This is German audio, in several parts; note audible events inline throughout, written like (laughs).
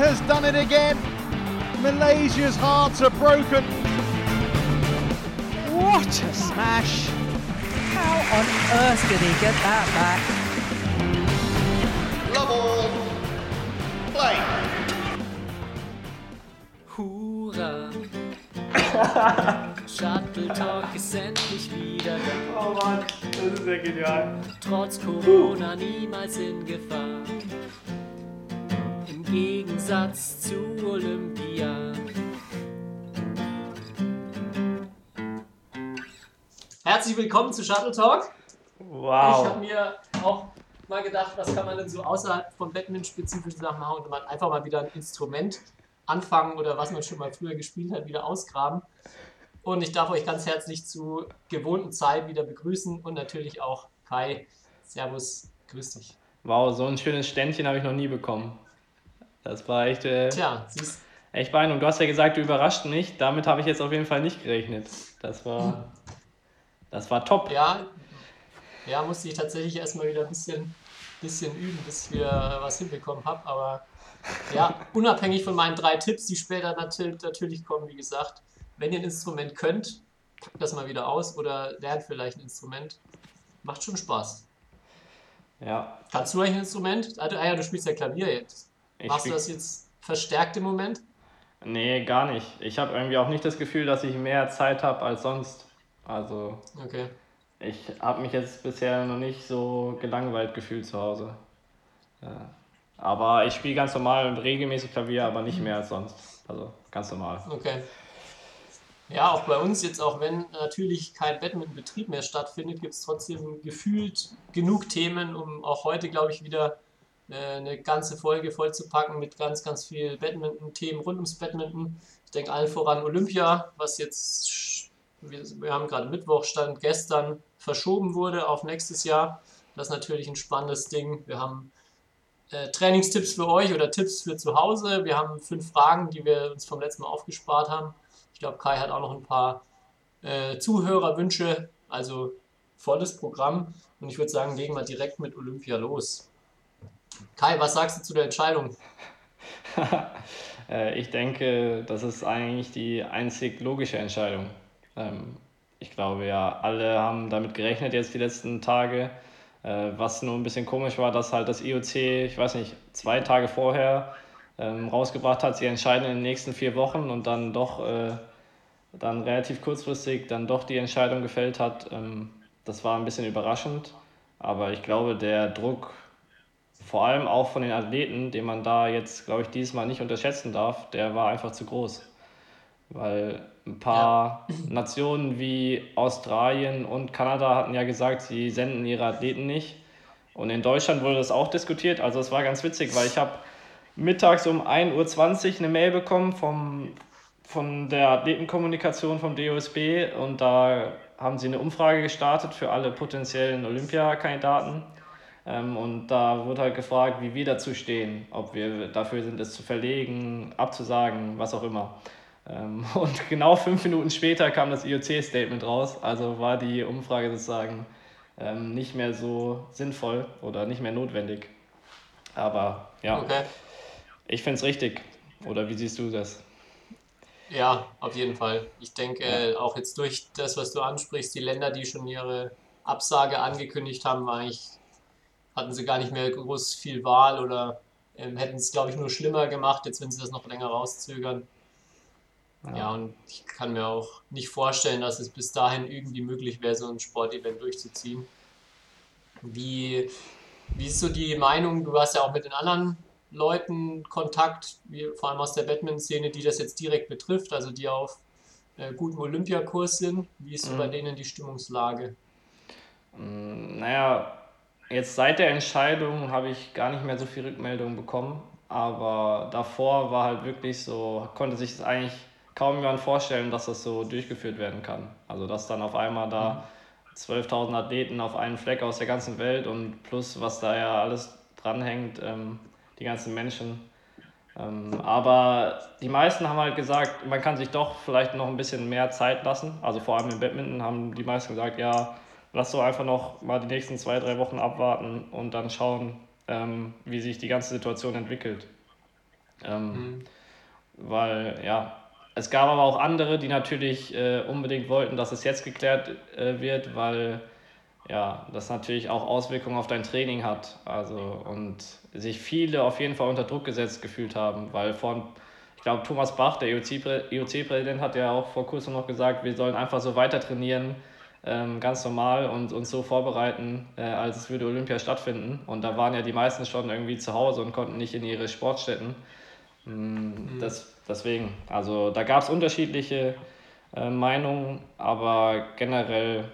has done it again. Malaysia's hearts are broken. What a smash! How on earth did he get that back? Love all. Play. Hurra! (laughs) Shuttle Talk ist endlich wieder da. Oh Mann, das ist ja genial. Trotz Corona niemals in Gefahr. Gegensatz zu Olympia. Herzlich willkommen zu Shuttle Talk. Ich habe Wow. mir auch mal gedacht, was kann man denn so außerhalb von Batman-spezifischen Sachen machen und man einfach mal wieder ein Instrument anfangen oder was man schon mal früher gespielt hat, wieder ausgraben. Und ich darf euch ganz herzlich zu gewohnten Zeit wieder begrüßen und natürlich auch Kai. Servus, grüß dich. Wow, so ein schönes Ständchen habe ich noch nie bekommen. Das war echt, äh, Tja, siehst echt beeindruckend. Du hast ja gesagt, du überrascht mich. Damit habe ich jetzt auf jeden Fall nicht gerechnet. Das war, das war top. ja, ja, musste ich tatsächlich erstmal wieder ein bisschen, bisschen üben, bis ich wieder was hinbekommen habe. Aber ja, unabhängig von meinen drei Tipps, die später nat- natürlich kommen, wie gesagt, wenn ihr ein Instrument könnt, packt das mal wieder aus oder lernt vielleicht ein Instrument. Macht schon Spaß. Ja, Kannst du eigentlich ein Instrument? Ah, ah ja, du spielst ja Klavier jetzt. Ich Machst du das jetzt verstärkt im Moment? Nee, gar nicht. Ich habe irgendwie auch nicht das Gefühl, dass ich mehr Zeit habe als sonst. Also, Okay. ich habe mich jetzt bisher noch nicht so gelangweilt gefühlt zu Hause. Ja. Aber ich spiele ganz normal und regelmäßig Klavier, aber nicht mehr als sonst. Also, ganz normal. Okay. Ja, auch bei uns jetzt, auch wenn natürlich kein Badmintonbetrieb mehr stattfindet, gibt es trotzdem gefühlt genug Themen, um auch heute, glaube ich, wieder äh, eine ganze Folge vollzupacken mit ganz, ganz viel Badminton-Themen rund ums Badminton. Ich denke allen voran Olympia, was jetzt, wir haben gerade Mittwoch, stand gestern, verschoben wurde auf nächstes Jahr. Das ist natürlich ein spannendes Ding. Wir haben äh, Trainingstipps für euch oder Tipps für zu Hause. Wir haben fünf Fragen, die wir uns vom letzten Mal aufgespart haben. Ich glaube, Kai hat auch noch ein paar äh, Zuhörerwünsche, also volles Programm. Und ich würde sagen, legen wir direkt mit Olympia los. Kai, was sagst du zu der Entscheidung? (laughs) Äh, ich denke, das ist eigentlich die einzig logische Entscheidung. Ähm, ich glaube ja, alle haben damit gerechnet jetzt die letzten Tage. Äh, was nur ein bisschen komisch war, dass halt das IOC, ich weiß nicht, zwei Tage vorher ähm, rausgebracht hat, sie entscheiden in den nächsten vier Wochen und dann doch äh, dann relativ kurzfristig dann doch die Entscheidung gefällt hat. Ähm, das war ein bisschen überraschend, aber ich glaube, der Druck vor allem auch von den Athleten, den man da jetzt, glaube ich, dieses Mal nicht unterschätzen darf, der war einfach zu groß. Weil ein paar (clears throat) Nationen wie Australien und Kanada hatten ja gesagt, sie senden ihre Athleten nicht. Und in Deutschland wurde das auch diskutiert. Also es war ganz witzig, weil ich habe mittags um 1.20 Uhr eine Mail bekommen vom, von der Athletenkommunikation vom DOSB und da haben sie eine Umfrage gestartet für alle potenziellen Olympiakandidaten. Ähm, und da wurde halt gefragt, wie wir dazu stehen, ob wir dafür sind, es zu verlegen, abzusagen, was auch immer. Ähm, (laughs) und genau fünf Minuten später kam das IOC-Statement raus, also war die Umfrage sozusagen ähm, nicht mehr so sinnvoll oder nicht mehr notwendig. Aber ja, Okay. ich finde es richtig. Oder wie siehst du das? Ja, auf jeden Fall. Ich denke, äh, auch jetzt durch das, was du ansprichst, die Länder, die schon ihre Absage angekündigt haben, war eigentlich, hatten sie gar nicht mehr groß viel Wahl oder ähm, hätten es, glaube ich, nur schlimmer gemacht, jetzt wenn sie das noch länger rauszögern. Ja. und ich kann mir auch nicht vorstellen, dass es bis dahin irgendwie möglich wäre, so ein Sportevent durchzuziehen. Wie, wie ist so die Meinung? Du hast ja auch mit den anderen Leuten Kontakt, wie, vor allem aus der Badminton-Szene, die das jetzt direkt betrifft, also die auf äh, gutem Olympiakurs sind. Wie ist so bei denen die Stimmungslage? Mm, Naja, jetzt seit der Entscheidung habe ich gar nicht mehr so viel Rückmeldungen bekommen, aber davor war halt wirklich so, konnte sich das eigentlich kaum jemand vorstellen, dass das so durchgeführt werden kann. Also dass dann auf einmal da 12.000 Athleten auf einen Fleck aus der ganzen Welt und plus was da ja alles dranhängt, ähm, die ganzen Menschen. Ähm, aber die meisten haben halt gesagt, man kann sich doch vielleicht noch ein bisschen mehr Zeit lassen. Also vor allem im Badminton haben die meisten gesagt, ja, lass doch einfach noch mal die nächsten zwei, drei Wochen abwarten und dann schauen, ähm, wie sich die ganze Situation entwickelt. Ähm, mhm. Weil, ja, es gab aber auch andere, die natürlich äh, unbedingt wollten, dass es jetzt geklärt äh, wird, weil ja, das natürlich auch Auswirkungen auf dein Training hat. Also und sich viele auf jeden Fall unter Druck gesetzt gefühlt haben, weil von ich glaube, Thomas Bach, der IOC-Präsident, hat ja auch vor kurzem noch gesagt, wir sollen einfach so weiter trainieren, ähm, ganz normal und uns so vorbereiten, äh, als es würde Olympia stattfinden. Und da waren ja die meisten schon irgendwie zu Hause und konnten nicht in ihre Sportstätten. Mm, mhm. Das, deswegen, also da gab es unterschiedliche äh, Meinungen, aber generell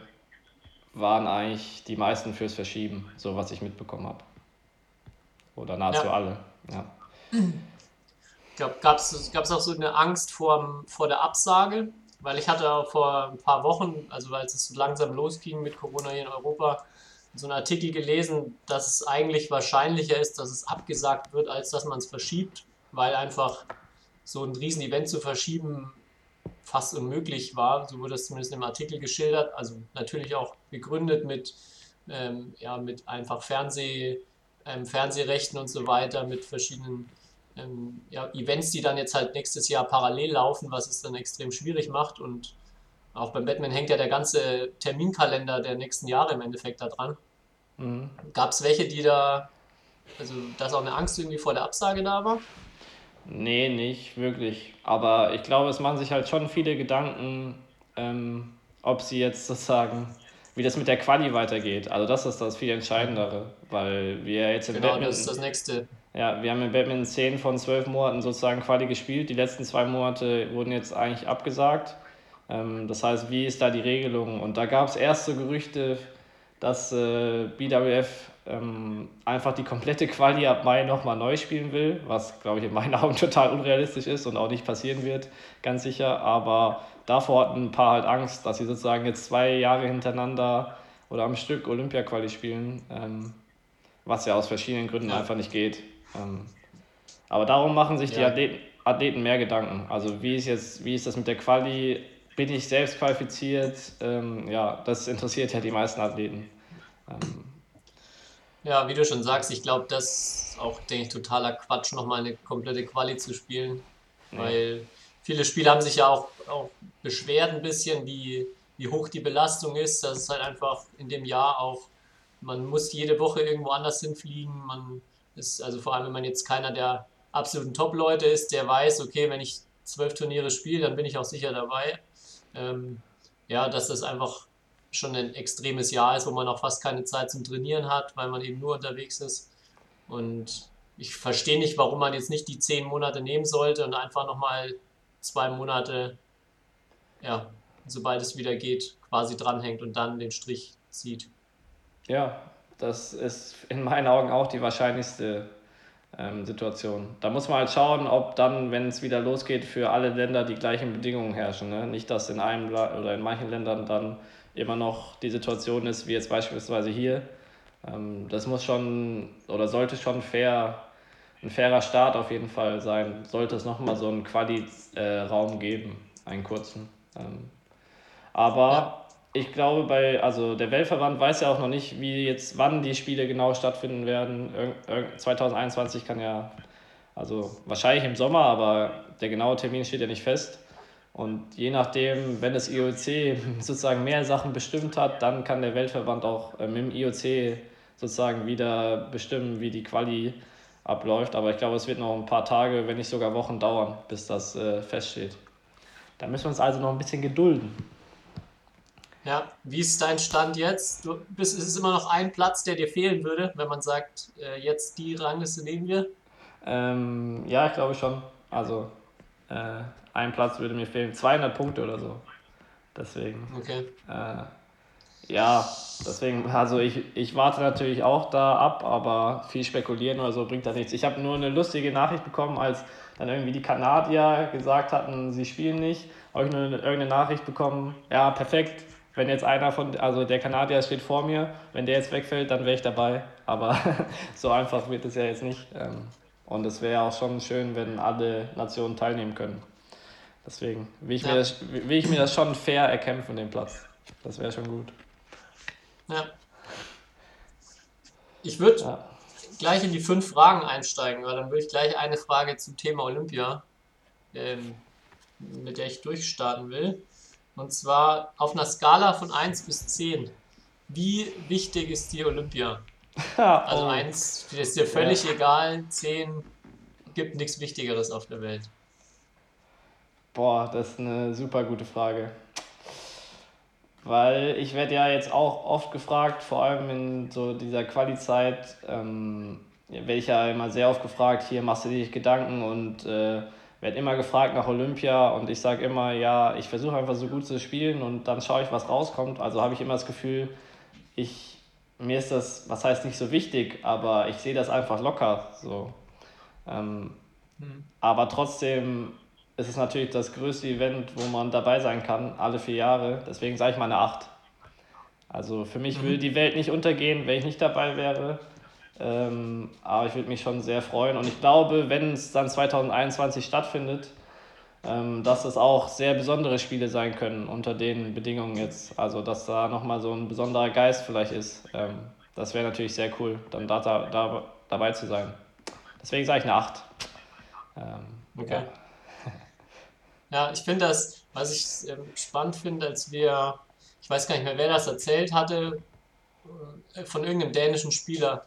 waren eigentlich die meisten fürs Verschieben, so was ich mitbekommen habe. Oder nahezu ja. alle. Ja. Ich glaube, gab es auch so eine Angst vor, vor der Absage? Weil ich hatte vor ein paar Wochen, also als es so langsam losging mit Corona hier in Europa, so einen Artikel gelesen, dass es eigentlich wahrscheinlicher ist, dass es abgesagt wird, als dass man es verschiebt, weil einfach so ein Riesen-Event zu verschieben fast unmöglich war. So wurde es zumindest im Artikel geschildert. Also natürlich auch begründet mit, ähm, ja, mit einfach Fernseh, ähm, Fernsehrechten und so weiter, mit verschiedenen ähm, ja, Events, die dann jetzt halt nächstes Jahr parallel laufen, was es dann extrem schwierig macht. Und auch beim Batman hängt ja der ganze Terminkalender der nächsten Jahre im Endeffekt da dran. Mhm. Gab es welche, die da, also dass auch eine Angst irgendwie vor der Absage da war? Nee, nicht wirklich. Aber ich glaube, es machen sich halt schon viele Gedanken, ähm, ob sie jetzt sozusagen, wie das mit der Quali weitergeht. Also das ist das viel Entscheidendere, weil wir jetzt im genau, Badminton... das ist das nächste. Ja, wir haben in Badminton 10 von 12 Monaten sozusagen Quali gespielt. Die letzten zwei Monate wurden jetzt eigentlich abgesagt. Ähm, das heißt, wie ist da die Regelung? Und da gab es erste Gerüchte, dass äh, BWF ähm, einfach die komplette Quali ab Mai nochmal neu spielen will, was, glaube ich, in meinen (laughs) Augen total unrealistisch ist und auch nicht passieren wird, ganz sicher. Aber davor hatten ein paar halt Angst, dass sie sozusagen jetzt zwei Jahre hintereinander oder am Stück Olympia-Quali spielen, ähm, was ja aus verschiedenen Gründen einfach nicht geht. Ähm, aber darum machen sich ja. die Athleten, Athleten mehr Gedanken. Also wie ist jetzt, wie ist das mit der Quali? Bin ich selbst qualifiziert? Ähm, ja, das interessiert ja die meisten Athleten. Ähm, ja, wie du schon sagst, ich glaube, das ist auch, denke ich, totaler Quatsch, nochmal eine komplette Quali zu spielen. Ja. Weil viele Spieler haben sich ja auch, auch beschwert ein bisschen, wie, wie hoch die Belastung ist. Das ist halt einfach in dem Jahr auch, man muss jede Woche irgendwo anders hinfliegen. Man ist, also vor allem, wenn man jetzt keiner der absoluten Top-Leute ist, der weiß, okay, wenn ich zwölf Turniere spiele, dann bin ich auch sicher dabei. Ähm, ja, dass das einfach schon ein extremes Jahr ist, wo man auch fast keine Zeit zum Trainieren hat, weil man eben nur unterwegs ist. Und ich verstehe nicht, warum man jetzt nicht die zehn Monate nehmen sollte und einfach nochmal zwei Monate, ja, sobald es wieder geht, quasi dranhängt und dann den Strich zieht. Ja, das ist in meinen Augen auch die wahrscheinlichste ähm, Situation. Da muss man halt schauen, ob dann, wenn es wieder losgeht, für alle Länder die gleichen Bedingungen herrschen. Ne? Nicht, dass in einem oder in manchen Ländern dann immer noch die Situation ist, wie jetzt beispielsweise hier. Ähm, das muss schon oder sollte schon fair, ein fairer Start auf jeden Fall sein. Sollte es nochmal so einen Quali-Raum geben, einen kurzen. Ähm, aber ja. Ich glaube, bei, also der Weltverband weiß ja auch noch nicht, wie jetzt, wann die Spiele genau stattfinden werden. 2021 kann ja, also wahrscheinlich im Sommer, aber der genaue Termin steht ja nicht fest. Und je nachdem, wenn das IOC (laughs) sozusagen mehr Sachen bestimmt hat, dann kann der Weltverband auch äh, mit dem IOC sozusagen wieder bestimmen, wie die Quali abläuft. Aber ich glaube, es wird noch ein paar Tage, wenn nicht sogar Wochen dauern, bis das äh, feststeht. Da müssen wir uns also noch ein bisschen gedulden. Ja, wie ist dein Stand jetzt? Du bist, ist es immer noch ein Platz, der dir fehlen würde, wenn man sagt, äh, jetzt die Rangliste nehmen wir? Ähm, ja, ich glaube schon. Also äh, ein Platz würde mir fehlen. 200 Punkte oder so. Deswegen. Okay. Äh, ja, deswegen, also ich, ich warte natürlich auch da ab, aber viel spekulieren oder so bringt da nichts. Ich habe nur eine lustige Nachricht bekommen, als dann irgendwie die Kanadier gesagt hatten, sie spielen nicht. Habe ich nur eine, irgendeine Nachricht bekommen, ja, perfekt. Wenn jetzt einer von, also der Kanadier steht vor mir, wenn der jetzt wegfällt, dann wäre ich dabei. Aber (laughs) so einfach wird es ja jetzt nicht. Ähm, und es wäre auch schon schön, wenn alle Nationen teilnehmen können. Deswegen will ich, ja. mir, das, will ich mir das schon fair erkämpfen, den Platz. Das wäre schon gut. Ja. Ich würde ja. gleich in die fünf Fragen einsteigen, weil dann würde ich gleich eine Frage zum Thema Olympia, ähm, mit der ich durchstarten will. Und zwar auf einer Skala von 1 bis 10. Wie wichtig ist dir Olympia? (laughs) Also Oh. 1 ist dir völlig egal, 10 gibt nichts Wichtigeres auf der Welt. Boah, das ist eine super gute Frage. Weil ich werde ja jetzt auch oft gefragt, vor allem in so dieser Quali-Zeit, ähm, ja, werde ich ja immer sehr oft gefragt, hier machst du dir Gedanken und äh, werde immer gefragt nach Olympia und ich sage immer, ja, ich versuche einfach so gut zu spielen und dann schaue ich, was rauskommt. Also habe ich immer das Gefühl, ich, mir ist das, was heißt nicht so wichtig, aber ich sehe das einfach locker so. Ähm, aber trotzdem ist es natürlich das größte Event, wo man dabei sein kann, alle vier Jahre. Deswegen sage ich mal eine 8. Also für mich würde die Welt nicht untergehen, wenn ich nicht dabei wäre. Ähm, aber ich würde mich schon sehr freuen. Und ich glaube, wenn es dann 2021 stattfindet, ähm, dass es auch sehr besondere Spiele sein können unter den Bedingungen jetzt. Also dass da nochmal so ein besonderer Geist vielleicht ist. Ähm, das wäre natürlich sehr cool, dann da, da, da, dabei zu sein. Deswegen sage ich eine 8. Ähm, Okay. ja. (laughs) Ja, ich finde das, was ich ähm, spannend finde, als wir, ich weiß gar nicht mehr, wer das erzählt hatte, äh, von irgendeinem dänischen Spieler,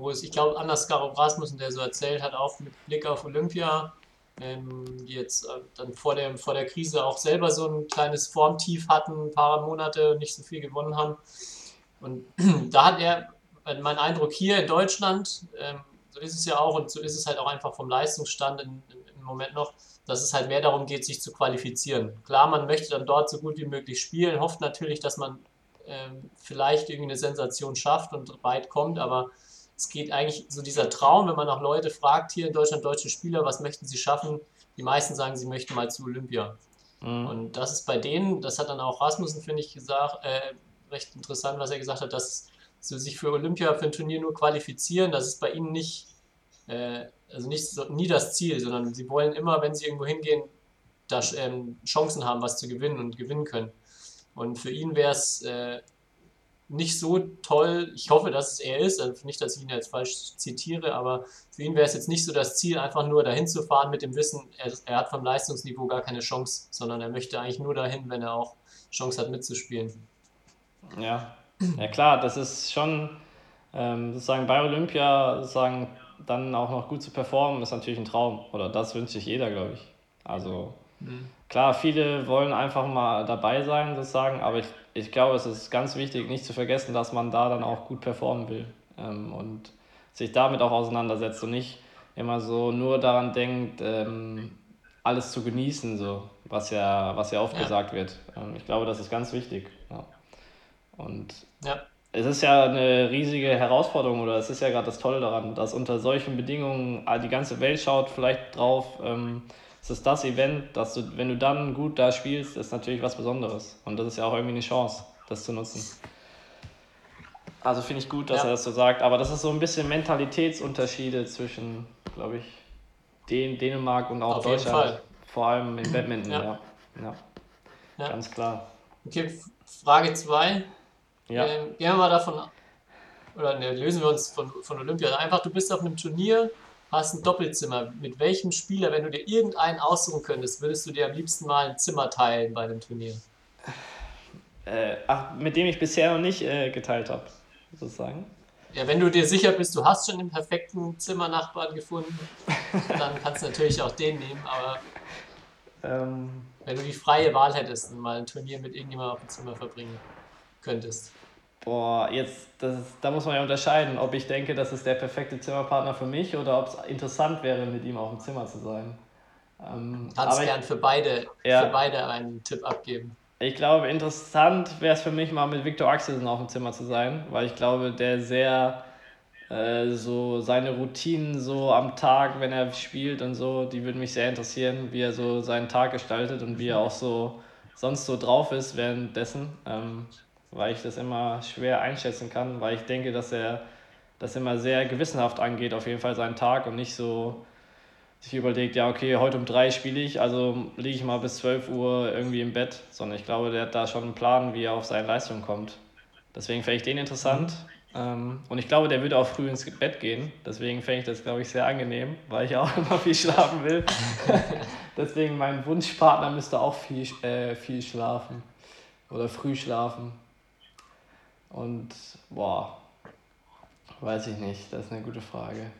wo es, ich glaube, Anders Garov Rasmussen, der so erzählt hat, auch mit Blick auf Olympia, ähm, die jetzt äh, dann vor der, vor der Krise auch selber so ein kleines Formtief hatten, ein paar Monate nicht so viel gewonnen haben. Und (clears throat) da hat er, äh, mein Eindruck hier in Deutschland, ähm, so ist es ja auch und so ist es halt auch einfach vom Leistungsstand in, im, im Moment noch, dass es halt mehr darum geht, sich zu qualifizieren. Klar, man möchte dann dort so gut wie möglich spielen, hofft natürlich, dass man ähm, vielleicht irgendwie eine Sensation schafft und weit kommt, aber es geht eigentlich so dieser Traum, wenn man auch Leute fragt, hier in Deutschland deutsche Spieler, was möchten sie schaffen? Die meisten sagen, sie möchten mal zu Olympia. Mhm. Und das ist bei denen, das hat dann auch Rasmussen, finde ich, gesagt, äh, recht interessant, was er gesagt hat, dass sie sich für Olympia, für ein Turnier nur qualifizieren, das ist bei ihnen nicht, äh, also nicht so, nie das Ziel, sondern sie wollen immer, wenn sie irgendwo hingehen, da ähm, Chancen haben, was zu gewinnen und gewinnen können. Und für ihn wäre es äh, nicht so toll, ich hoffe, dass es er ist, also nicht, dass ich ihn jetzt falsch zitiere, aber für ihn wäre es jetzt nicht so das Ziel, einfach nur dahin zu fahren mit dem Wissen, er, er hat vom Leistungsniveau gar keine Chance, sondern er möchte eigentlich nur dahin, wenn er auch Chance hat mitzuspielen. Ja, ja klar, das ist schon ähm, sozusagen bei Olympia sozusagen dann auch noch gut zu performen, ist natürlich ein Traum. Oder das wünscht sich jeder, glaube ich. Also klar, viele wollen einfach mal dabei sein, sozusagen, aber ich, ich glaube, es ist ganz wichtig, nicht zu vergessen, dass man da dann auch gut performen will ähm, und sich damit auch auseinandersetzt und nicht immer so nur daran denkt, ähm, alles zu genießen, so, was ja, was ja oft Ja. gesagt wird. Ähm, ich glaube, das ist ganz wichtig. Ja. Und Ja, es ist ja eine riesige Herausforderung oder es ist ja gerade das Tolle daran, dass unter solchen Bedingungen die ganze Welt schaut vielleicht drauf. Es ist das Event, dass du, wenn du dann gut da spielst, ist natürlich was Besonderes. Und das ist ja auch irgendwie eine Chance, das zu nutzen. Also finde ich gut, dass Ja. er das so sagt. Aber das ist so ein bisschen Mentalitätsunterschiede zwischen, glaube ich, den, Dänemark und auch Auf Deutschland. Vor allem im Badminton, Ja. ja. ja. Ganz klar. okay, Frage 2. Ja. Ähm, gehen wir mal davon, oder ne, lösen wir uns von, von Olympia. Einfach, du bist auf einem Turnier, hast ein Doppelzimmer. Mit welchem Spieler, wenn du dir irgendeinen aussuchen könntest, würdest du dir am liebsten mal ein Zimmer teilen bei einem Turnier? Äh, ach, mit dem ich bisher noch nicht äh, geteilt habe, sozusagen. Ja, wenn du dir sicher bist, du hast schon den perfekten Zimmernachbarn gefunden, dann kannst du natürlich auch den nehmen, aber Ähm, wenn du die freie Wahl hättest und mal ein Turnier mit irgendjemandem auf dem Zimmer verbringen könntest. Boah, jetzt, das ist, da muss man ja unterscheiden, ob ich denke, das ist der perfekte Zimmerpartner für mich oder ob es interessant wäre, mit ihm auf dem Zimmer zu sein. Ähm, Kannst gern für beide, Ja. für beide einen Tipp abgeben. ich, ich glaube, interessant wäre es für mich mal mit Viktor Axelsen auf dem Zimmer zu sein, weil ich glaube, der sehr äh, so seine Routinen so am Tag, wenn er spielt und so, die würden mich sehr interessieren, wie er so seinen Tag gestaltet und wie er auch so sonst so drauf ist währenddessen, ähm, weil ich das immer schwer einschätzen kann, weil ich denke, dass er das immer sehr gewissenhaft angeht, auf jeden Fall seinen Tag und nicht so sich überlegt, ja, okay, heute um drei spiele ich, also liege ich mal bis 12 Uhr irgendwie im Bett, sondern ich glaube, der hat da schon einen Plan, wie er auf seine Leistung kommt. Deswegen fände ich den interessant. Ähm, und ich glaube, der würde auch früh ins Bett gehen. Deswegen fände ich das, glaube ich, sehr angenehm, weil ich auch (laughs) immer viel schlafen will. (laughs) Deswegen mein Wunschpartner müsste auch viel, äh, viel schlafen. Oder früh schlafen. Und, boah, weiß ich nicht. Das ist eine gute Frage.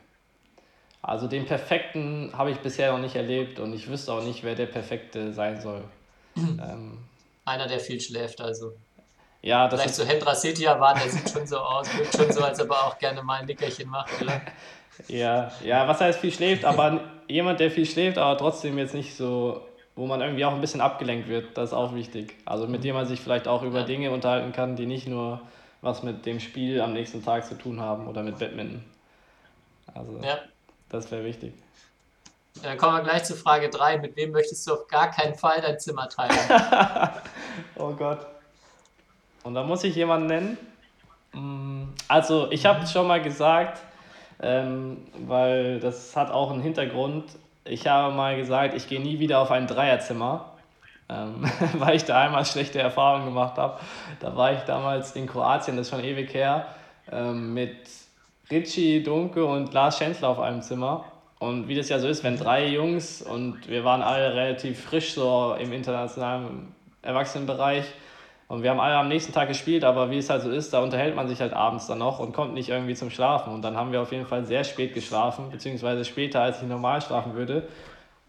Also den perfekten habe ich bisher noch nicht erlebt und ich wüsste auch nicht, wer der perfekte sein soll. (clears throat) ähm, Einer, der viel schläft, also. Ja, das Vielleicht so Hendra Setia war, der sieht schon so aus, wirkt schon so, als ob er auch gerne mal ein Nickerchen macht, oder? (laughs) Ja, ja, was heißt viel schläft, aber jemand, der viel schläft, aber trotzdem jetzt nicht so, wo man irgendwie auch ein bisschen abgelenkt wird, das ist auch wichtig. Also mit dem man sich vielleicht auch über Ja. Dinge unterhalten kann, die nicht nur was mit dem Spiel am nächsten Tag zu tun haben oder mit Badminton. Also Ja. das wäre wichtig. Dann kommen wir gleich zu Frage 3. Mit wem möchtest du auf gar keinen Fall dein Zimmer teilen? (laughs) Oh Gott. Und da muss ich jemanden nennen. Mm, Also, ich habe schon mal gesagt, ähm, weil das hat auch einen Hintergrund. Ich habe mal gesagt, ich gehe nie wieder auf ein Dreierzimmer, ähm, (laughs) weil ich da einmal schlechte Erfahrungen gemacht habe. Da war ich damals in Kroatien, das ist schon ewig her, ähm, mit Richie Dunke und Lars Schänzler auf einem Zimmer. Und wie das ja so ist, wenn drei Jungs und wir waren alle relativ frisch so im internationalen Erwachsenenbereich und wir haben alle am nächsten Tag gespielt, aber wie es halt so ist, da unterhält man sich halt abends dann noch und kommt nicht irgendwie zum Schlafen. Und dann haben wir auf jeden Fall sehr spät geschlafen, beziehungsweise später, als ich normal schlafen würde.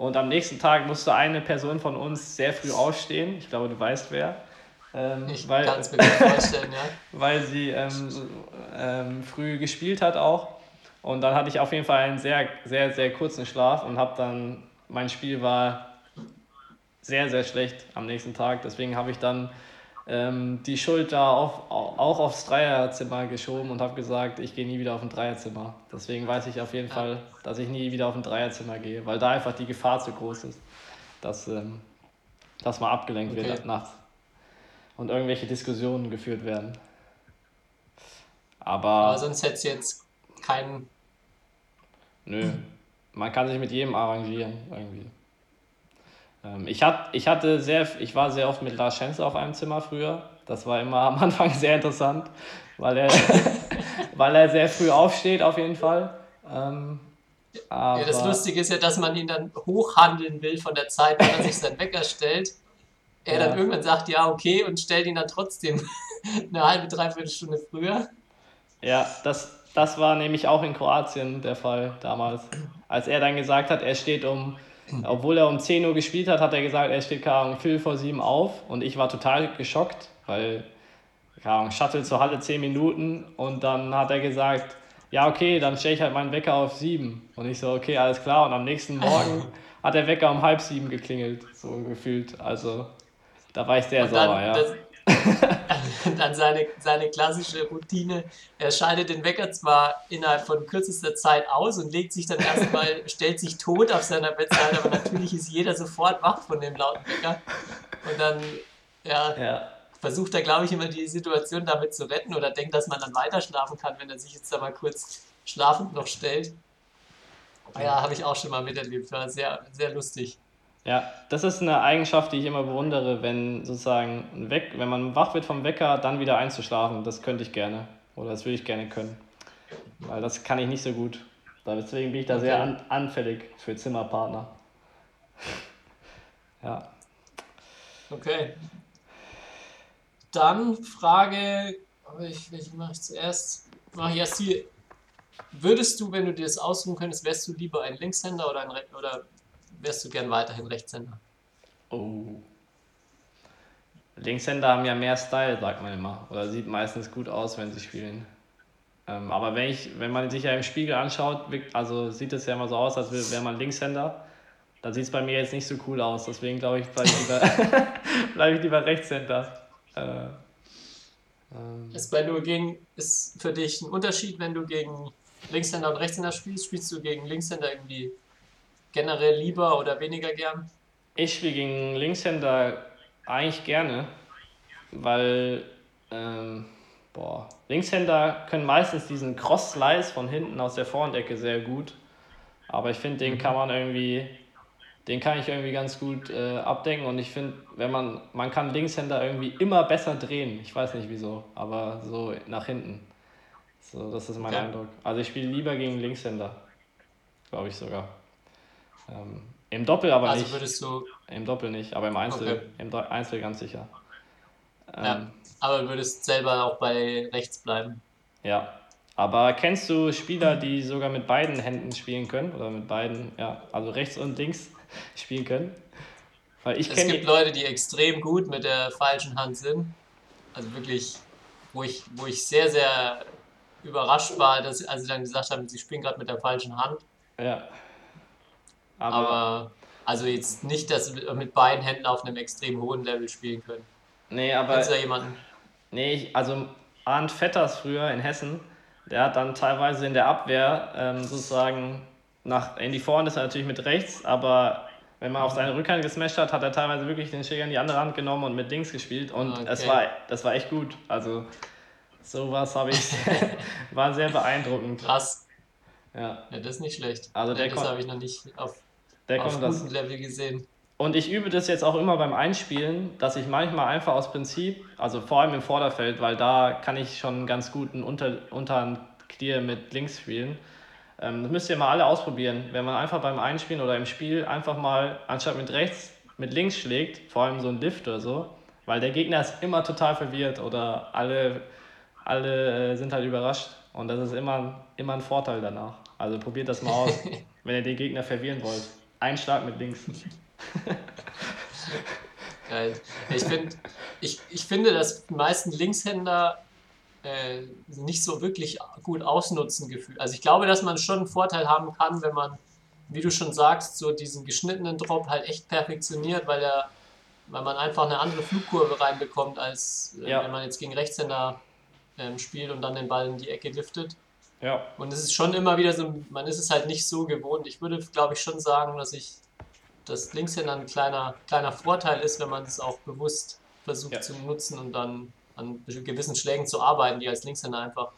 Und am nächsten Tag musste eine Person von uns sehr früh aufstehen. Ich glaube, du weißt wer. Ähm, Ich weil, kann es mir gut vorstellen, (laughs) ja. weil sie ähm, ähm, früh gespielt hat auch. Und dann hatte ich auf jeden Fall einen sehr, sehr, sehr kurzen Schlaf und habe dann, mein Spiel war sehr, sehr schlecht am nächsten Tag. Deswegen habe ich dann ähm, die Schuld da auf, auch aufs Dreierzimmer geschoben und habe gesagt, ich gehe nie wieder auf ein Dreierzimmer. Deswegen weiß ich auf jeden Ja. Fall, dass ich nie wieder auf ein Dreierzimmer gehe, weil da einfach die Gefahr zu groß ist, dass, ähm, dass man abgelenkt Okay. wird nachts und irgendwelche Diskussionen geführt werden. Aber, Aber sonst hättest du jetzt keinen. nö, man kann sich mit jedem arrangieren irgendwie. Ähm, ich, hat, ich hatte sehr, ich war sehr oft mit Lars Schänzer auf einem Zimmer früher. Das war immer am (laughs) Anfang sehr interessant, weil er, (laughs) weil er sehr früh aufsteht auf jeden Fall. Ähm, Ja, das Lustige ist ja, dass man ihn dann hochhandeln will von der Zeit, wenn er sich seinen Wecker stellt. Er Ja. dann irgendwann sagt, ja, okay, und stellt ihn dann trotzdem (laughs) eine halbe, dreiviertel Stunde früher. Ja, das, das war nämlich auch in Kroatien der Fall damals. Als er dann gesagt hat, er steht um, obwohl er um 10 Uhr gespielt hat, hat er gesagt, er steht keine Ahnung, Viertel vor sieben auf. Und ich war total geschockt, weil, keine Ahnung, Shuttle zur Halle 10 Minuten. Und dann hat er gesagt, ja, okay, dann stelle ich halt meinen Wecker auf sieben. Und ich so, okay, alles klar. Und am nächsten Morgen (laughs) hat der Wecker um halb sieben geklingelt, so gefühlt. Also, da war ich sehr Und sauer, dann, ja. das, (laughs) dann seine, seine klassische Routine. Er schaltet den Wecker zwar innerhalb von kürzester Zeit aus und legt sich dann erstmal, (laughs) stellt sich tot auf seiner Bettseite, aber natürlich ist jeder sofort wach von dem lauten Wecker. Und dann, ja, ja. versucht er, glaube ich, immer die Situation damit zu retten oder denkt, dass man dann weiter schlafen kann, wenn er sich jetzt da mal kurz schlafend noch stellt. Ja, habe ich auch schon mal miterlebt. War sehr, sehr lustig. Ja, das ist eine Eigenschaft, die ich immer bewundere, wenn sozusagen Weck, wenn man wach wird vom Wecker, dann wieder einzuschlafen. Das könnte ich gerne. Oder das würde ich gerne können. Weil das kann ich nicht so gut. Deswegen bin ich da sehr an, anfällig für Zimmerpartner. (laughs) Ja. Okay. Dann Frage, aber ich, welche mache ich zuerst? Mache ich erst die. Würdest du, wenn du dir das aussuchen könntest, wärst du lieber ein Linkshänder oder ein Re oder wärst du gern weiterhin Rechtshänder? Oh. Linkshänder haben ja mehr Style, sagt man immer. Oder sieht meistens gut aus, wenn sie spielen. Ähm, aber wenn, ich, wenn man sich ja im Spiegel anschaut, also sieht es ja immer so aus, als wär- wäre man Linkshänder. Dann sieht es bei mir jetzt nicht so cool aus. Deswegen glaube ich, bleibe ich lieber, (laughs) bleib ich lieber Rechtshänder. Äh, ähm, Ist bei nur gegen, ist für dich ein Unterschied, wenn du gegen Linkshänder und Rechtshänder spielst? Spielst du gegen Linkshänder irgendwie generell lieber oder weniger gern? Ich spiele gegen Linkshänder eigentlich gerne, weil ähm, boah, Linkshänder können meistens diesen Cross-Slice von hinten aus der Vorhandecke sehr gut. Aber ich finde, den kann man irgendwie, den kann ich irgendwie ganz gut äh, abdenken und ich finde, wenn man, man kann Linkshänder irgendwie immer besser drehen. Ich weiß nicht wieso, aber so nach hinten. So, das ist mein Okay. Eindruck. Also ich spiele lieber gegen Linkshänder, glaube ich sogar. Ähm, Im Doppel aber Also nicht. würdest du, Im Doppel nicht, aber im Einzel, Okay. im Einzel ganz sicher. Ähm, Ja. aber würdest selber auch bei rechts bleiben. Ja, aber kennst du Spieler, die sogar mit beiden Händen spielen können? Oder mit beiden, ja, also rechts und links (laughs) spielen können? Weil ich Es gibt Leute, die extrem gut mit der falschen Hand sind. Also wirklich, wo ich, wo ich sehr, sehr überrascht war, dass, als sie dann gesagt haben, sie spielen gerade mit der falschen Hand. ja. Aber, Aber also jetzt nicht, dass sie mit beiden Händen auf einem extrem hohen Level spielen können. nee, aber Kennst du da jemanden? nee, also Arndt Vetters früher in Hessen, der hat dann teilweise in der Abwehr ähm, sozusagen nach in die Vorhand ist er natürlich mit rechts, aber wenn man auf seine Rückhand gesmasht hat, hat er teilweise wirklich den Schläger in die andere Hand genommen und mit links gespielt und Okay. es war das war echt gut. Also sowas habe ich (laughs) (laughs) war sehr beeindruckend. Krass. Ja, Ja, das ist nicht schlecht. Also der das habe ich noch nicht auf, der auf konnte das. Level gesehen. Und ich übe das jetzt auch immer beim Einspielen, dass ich manchmal einfach aus Prinzip, also vor allem im Vorderfeld, weil da kann ich schon ganz gut einen Unter Unterhand-Clear mit links spielen. Ähm, das müsst ihr mal alle ausprobieren. Wenn man einfach beim Einspielen oder im Spiel einfach mal anstatt mit rechts mit links schlägt, vor allem so ein Lift oder so, weil der Gegner ist immer total verwirrt oder alle, alle äh, sind halt überrascht. Und das ist immer, immer ein Vorteil danach. Also probiert das mal aus, (laughs) wenn ihr den Gegner verwirren wollt. Ein Schlag mit links. Geil. Ich, find, ich, ich finde, dass die meisten Linkshänder äh, nicht so wirklich gut ausnutzen gefühlt. Also ich glaube, dass man schon einen Vorteil haben kann, wenn man, wie du schon sagst, so diesen geschnittenen Drop halt echt perfektioniert, weil er, weil man einfach eine andere Flugkurve reinbekommt, als äh, Ja. wenn man jetzt gegen Rechtshänder ähm, spielt und dann den Ball in die Ecke liftet. Ja, Und es ist schon immer wieder so, man ist es halt nicht so gewohnt. Ich würde, glaube ich, schon sagen, dass ich dass Linkshänder ein kleiner, kleiner Vorteil ist, wenn man es auch bewusst versucht Ja. zu nutzen und dann an gewissen Schlägen zu arbeiten, die als Linkshänder einfach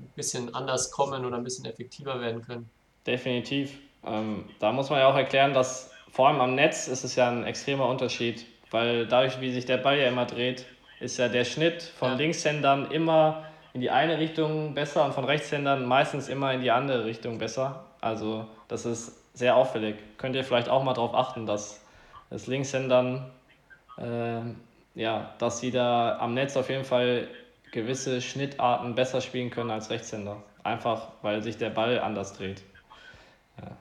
ein bisschen anders kommen oder ein bisschen effektiver werden können. definitiv. Ähm, da muss man ja auch erklären, dass vor allem am Netz ist es ja ein extremer Unterschied, weil dadurch, wie sich der Ball ja immer dreht, ist ja der Schnitt von Ja. Linkshändern immer in die eine Richtung besser und von Rechtshändern meistens immer in die andere Richtung besser. Also das ist sehr auffällig. Könnt ihr vielleicht auch mal darauf achten, dass es Linkshändern, ähm, ja, dass sie da am Netz auf jeden Fall gewisse Schnittarten besser spielen können als Rechtshänder. Einfach, weil sich der Ball anders dreht. Ja,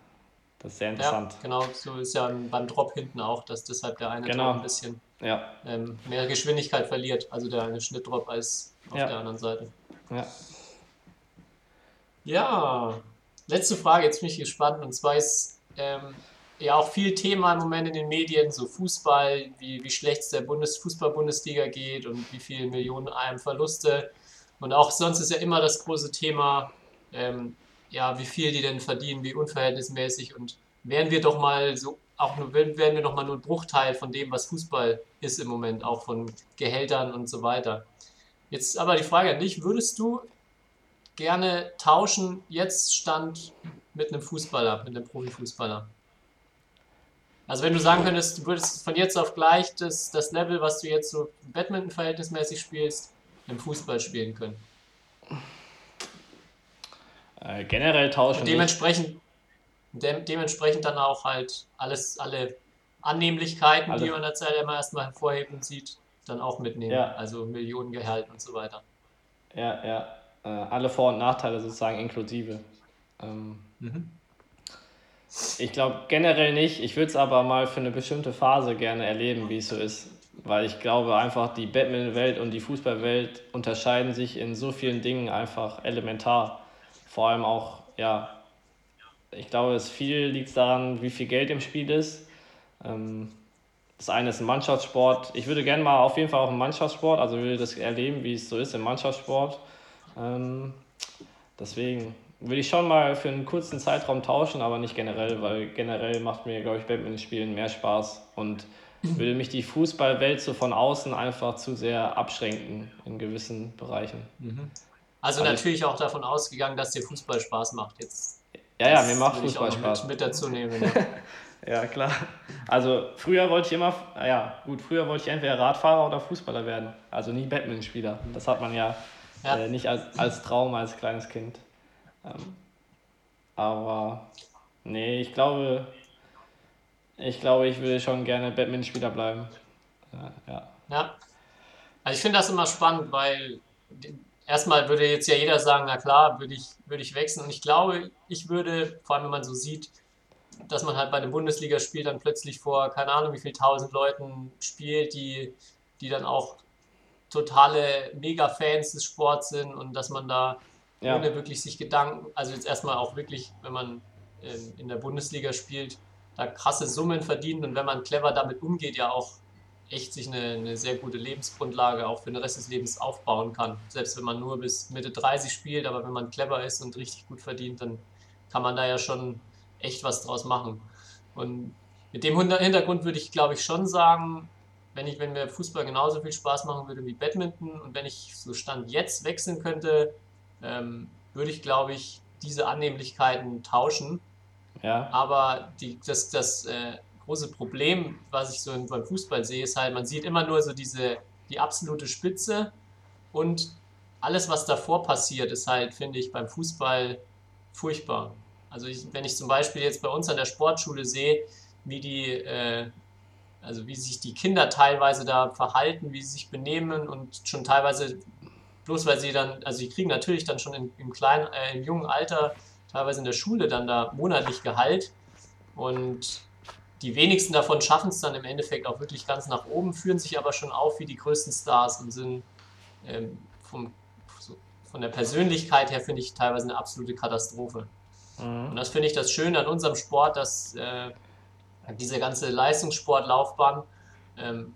das ist sehr Ja, interessant. genau, so ist ja beim Drop hinten auch, dass deshalb der eine Genau. Ein bisschen Ja, ähm, mehr Geschwindigkeit verliert, also der eine Schnittdrop als auf Ja. der anderen Seite. ja. Ja, letzte Frage, jetzt bin ich gespannt. Und zwar ist ähm, ja auch viel Thema im Moment in den Medien, so Fußball, wie, wie schlecht es der Bundes Fußball-Bundesliga geht und wie viele Millionen einem Verluste. Und auch sonst ist ja immer das große Thema, ähm, ja, wie viel die denn verdienen, wie unverhältnismäßig. Und wären wir doch mal so, auch nur, wären wir doch mal nur ein Bruchteil von dem, was Fußball ist im Moment, auch von Gehältern und so weiter. Jetzt aber die Frage an dich, würdest du gerne tauschen, jetzt Stand mit einem Fußballer, mit einem Profifußballer. Also wenn du sagen könntest, du würdest von jetzt auf gleich das, das Level, was du jetzt so Badminton verhältnismäßig spielst, im Fußball spielen können. Äh, generell tauschen. Und dementsprechend, de dementsprechend dann auch halt alles, alle Annehmlichkeiten, die Alle- man derzeit immer erstmal hervorhebt und sieht, dann auch mitnehmen. Ja. Also Millionengehalt und so weiter. Ja, ja. Äh, alle Vor- und Nachteile sozusagen inklusive. Ähm, ich glaube generell nicht. Ich würde es aber mal für eine bestimmte Phase gerne erleben, wie es so ist. Weil ich glaube einfach, die Badminton-Welt und die Fußballwelt unterscheiden sich in so vielen Dingen einfach elementar. Vor allem auch, ja, ich glaube, es viel liegt daran, wie viel Geld im Spiel ist. Ähm, das eine ist ein Mannschaftssport. Ich würde gerne mal auf jeden Fall auch einen Mannschaftssport, also würde das erleben, wie es so ist im Mannschaftssport. Ähm, deswegen würde ich schon mal für einen kurzen Zeitraum tauschen, aber nicht generell, weil generell macht mir, glaube ich, Badminton spielen mehr Spaß und würde mich die Fußballwelt so von außen einfach zu sehr abschränken in gewissen Bereichen. Also, Also- natürlich auch davon ausgegangen, dass dir Fußball Spaß macht. Jetzt Ja, ja, mir macht Fußball noch Spaß. Mit, mit dazu nehmen. Ja. (laughs) Ja, klar. Also früher wollte ich immer, ja gut, früher wollte ich entweder Radfahrer oder Fußballer werden. Also nie Badmintonspieler. Das hat man ja Ja. Äh, nicht als, als Traum als kleines Kind. Ähm, aber nee, ich glaube, ich glaube, ich will schon gerne Badmintonspieler bleiben. Äh, ja. Ja. Also ich finde das immer spannend, weil erstmal würde jetzt ja jeder sagen, na klar, würde ich, würde ich wechseln. Und ich glaube, ich würde, vor allem wenn man so sieht, dass man halt bei einem Bundesligaspiel dann plötzlich vor, keine Ahnung, wie viel tausend Leuten spielt, die, die dann auch totale Mega-Fans des Sports sind und dass man da ja. ohne wirklich sich Gedanken, also jetzt erstmal auch wirklich, wenn man ähm, in der Bundesliga spielt, da krasse Summen verdient und wenn man clever damit umgeht, ja auch echt sich eine, eine sehr gute Lebensgrundlage auch für den Rest des Lebens aufbauen kann. Selbst wenn man nur bis Mitte 30 spielt, aber wenn man clever ist und richtig gut verdient, dann kann man da ja schon echt was draus machen. Und mit dem Hintergrund würde ich, glaube ich, schon sagen, wenn ich, wenn mir Fußball genauso viel Spaß machen würde wie Badminton und wenn ich so Stand jetzt wechseln könnte, ähm, würde ich, glaube ich, diese Annehmlichkeiten tauschen. Ja. Aber die, das, das äh, große Problem, was ich so beim Fußball sehe, ist halt, man sieht immer nur so diese, die absolute Spitze und alles, was davor passiert, ist halt, finde ich, beim Fußball furchtbar. Also ich, wenn ich zum Beispiel jetzt bei uns an der Sportschule sehe, wie die, äh, also wie sich die Kinder teilweise da verhalten, wie sie sich benehmen und schon teilweise, bloß weil sie dann, also die kriegen natürlich dann schon in, im kleinen, äh, im jungen Alter, teilweise in der Schule dann da monatlich Gehalt und die wenigsten davon schaffen es dann im Endeffekt auch wirklich ganz nach oben, führen sich aber schon auf wie die größten Stars und sind ähm, vom, von der Persönlichkeit her, finde ich, teilweise eine absolute Katastrophe. Mhm. Und das finde ich das Schöne an unserem Sport, dass äh, diese ganze Leistungssportlaufbahn, ähm,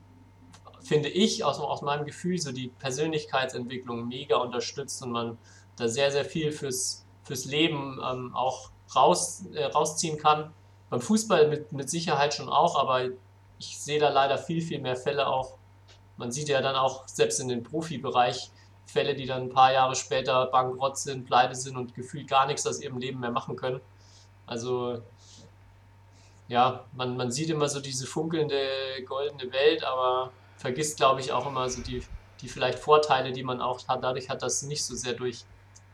finde ich aus, aus meinem Gefühl, so die Persönlichkeitsentwicklung mega unterstützt und man da sehr, sehr viel fürs, fürs Leben ähm, auch raus, äh, rausziehen kann beim Fußball mit, mit Sicherheit schon auch, aber ich sehe da leider viel, viel mehr Fälle auch. Man sieht ja dann auch selbst in den Profibereich Fälle, die dann ein paar Jahre später bankrott sind, pleite sind und gefühlt gar nichts aus ihrem Leben mehr machen können. Also ja, man, man sieht immer so diese funkelnde goldene Welt, aber vergisst, glaube ich, auch immer so die, die vielleicht Vorteile, die man auch hat, dadurch hat, dass nicht so sehr durch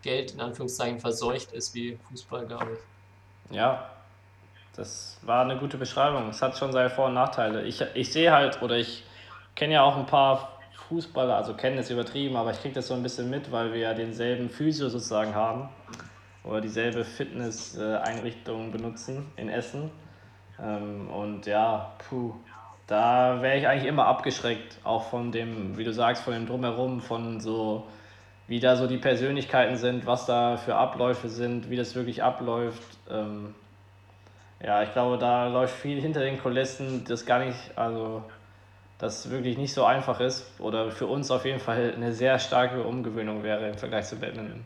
Geld in Anführungszeichen verseucht ist wie Fußball, glaube ich. Ja, das war eine gute Beschreibung. Es hat schon seine Vor- und Nachteile. Ich, ich sehe halt, oder ich kenne ja auch ein paar Fußballer, also kennen ist übertrieben, aber ich kriege das so ein bisschen mit, weil wir ja denselben Physio sozusagen haben oder dieselbe Fitness-Einrichtung benutzen in Essen. Ähm, und ja, puh, da wäre ich eigentlich immer abgeschreckt, auch von dem, wie du sagst, von dem Drumherum, von so, wie da so die Persönlichkeiten sind, was da für Abläufe sind, wie das wirklich abläuft. Ja, ich glaube, da läuft viel hinter den Kulissen, das gar nicht, also das wirklich nicht so einfach ist oder für uns auf jeden Fall eine sehr starke Umgewöhnung wäre im Vergleich zu Badminton.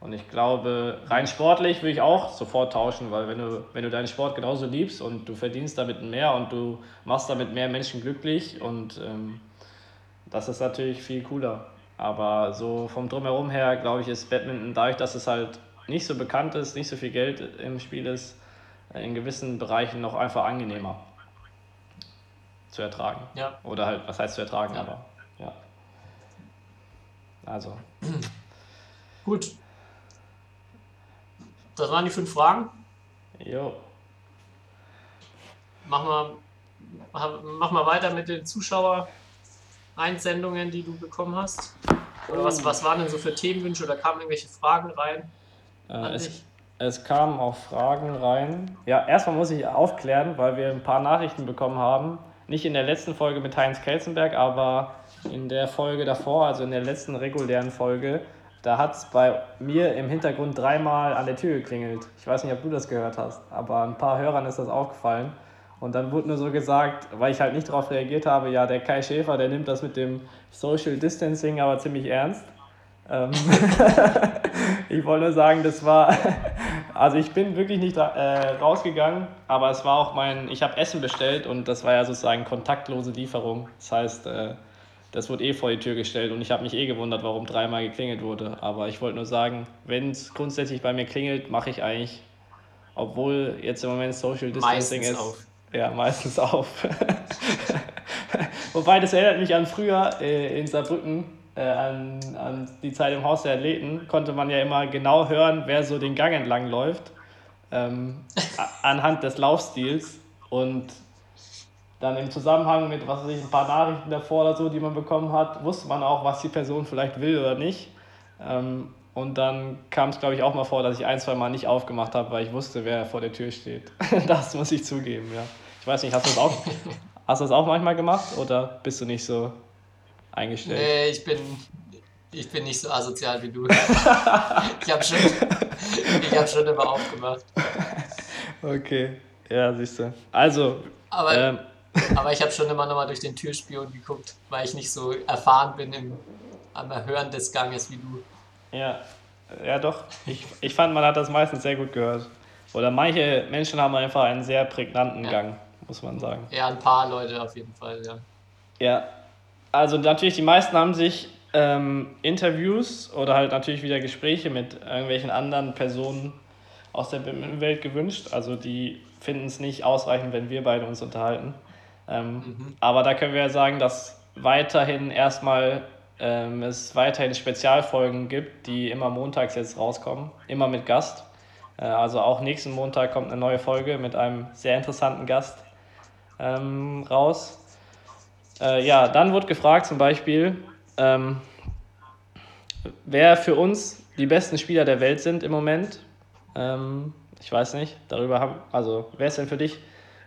Und ich glaube, rein sportlich würde ich auch sofort tauschen, weil wenn du, wenn du deinen Sport genauso liebst und du verdienst damit mehr und du machst damit mehr Menschen glücklich und ähm, das ist natürlich viel cooler. Aber so vom Drumherum her, glaube ich, ist Badminton, dadurch, dass es halt nicht so bekannt ist, nicht so viel Geld im Spiel ist, in gewissen Bereichen noch einfach angenehmer zu ertragen. Ja. Oder halt, was heißt zu ertragen, ja. aber ja. Also. (clears throat) Gut. Das waren die fünf Fragen. Jo. Mach mal, mach mal weiter mit den Zuschauer-Einsendungen, die du bekommen hast. Oder was, was waren denn so für Themenwünsche oder kamen irgendwelche Fragen rein? Äh, es, es kamen auch Fragen rein. Ja, erstmal muss ich aufklären, weil wir ein paar Nachrichten bekommen haben. Nicht in der letzten Folge mit Heinz Kelzenberg, aber in der Folge davor, also in der letzten regulären Folge, da hat es bei mir im Hintergrund dreimal an der Tür geklingelt. Ich weiß nicht, ob du das gehört hast, aber ein paar Hörern ist das aufgefallen. Und dann wurde nur so gesagt, weil ich halt nicht darauf reagiert habe, ja, der Kai Schäfer, der nimmt das mit dem Social Distancing aber ziemlich ernst. Ähm (laughs) ich wollte nur sagen, das war, also ich bin wirklich nicht äh, rausgegangen, aber es war auch mein, ich habe Essen bestellt und das war ja sozusagen kontaktlose Lieferung. Das heißt, äh, das wurde eh vor die Tür gestellt und ich habe mich eh gewundert, warum dreimal geklingelt wurde. Aber ich wollte nur sagen, wenn es grundsätzlich bei mir klingelt, mache ich eigentlich, obwohl jetzt im Moment Social Distancing meistens ist, auf. ja meistens auf. (laughs) Wobei das erinnert mich an früher äh, in Saarbrücken äh, an, an die Zeit im Haus der Athleten, konnte man ja immer genau hören, wer so den Gang entlang läuft, ähm, anhand des Laufstils. Und dann im Zusammenhang mit, was weiß ich, ein paar Nachrichten davor oder so, die man bekommen hat, wusste man auch, was die Person vielleicht will oder nicht. Ähm, und dann kam es, glaube ich, auch mal vor, dass ich ein, zwei Mal nicht aufgemacht habe, weil ich wusste, wer vor der Tür steht. (laughs) das muss ich zugeben, ja. Ich weiß nicht, hast du das auch, hast du das auch manchmal gemacht oder bist du nicht so eingestellt? Nee, ich bin, ich bin nicht so asozial wie du. (laughs) ich habe schon, hab schon immer aufgemacht. Okay, ja, siehst du. Also, aber, ähm, aber ich habe schon immer nochmal durch den Türspion geguckt, weil ich nicht so erfahren bin im, am Hören des Ganges wie du. Ja, ja doch. Ich, ich fand, man hat das meistens sehr gut gehört. Oder manche Menschen haben einfach einen sehr prägnanten ja. Gang, muss man sagen. Ja, ein paar Leute auf jeden Fall, ja. Ja, also natürlich, die meisten haben sich ähm, Interviews oder halt natürlich wieder Gespräche mit irgendwelchen anderen Personen aus der Welt gewünscht. Also die finden es nicht ausreichend, wenn wir beide uns unterhalten. Ähm, mhm. Aber da können wir ja sagen, dass weiterhin erstmal ähm, es weiterhin Spezialfolgen gibt, die immer montags jetzt rauskommen, immer mit Gast. Äh, also auch nächsten Montag kommt eine neue Folge mit einem sehr interessanten Gast ähm, raus. Äh, ja, dann wird gefragt zum Beispiel, ähm, wer für uns die besten Spieler der Welt sind im Moment. Ähm, ich weiß nicht, darüber haben, also wer ist denn für dich,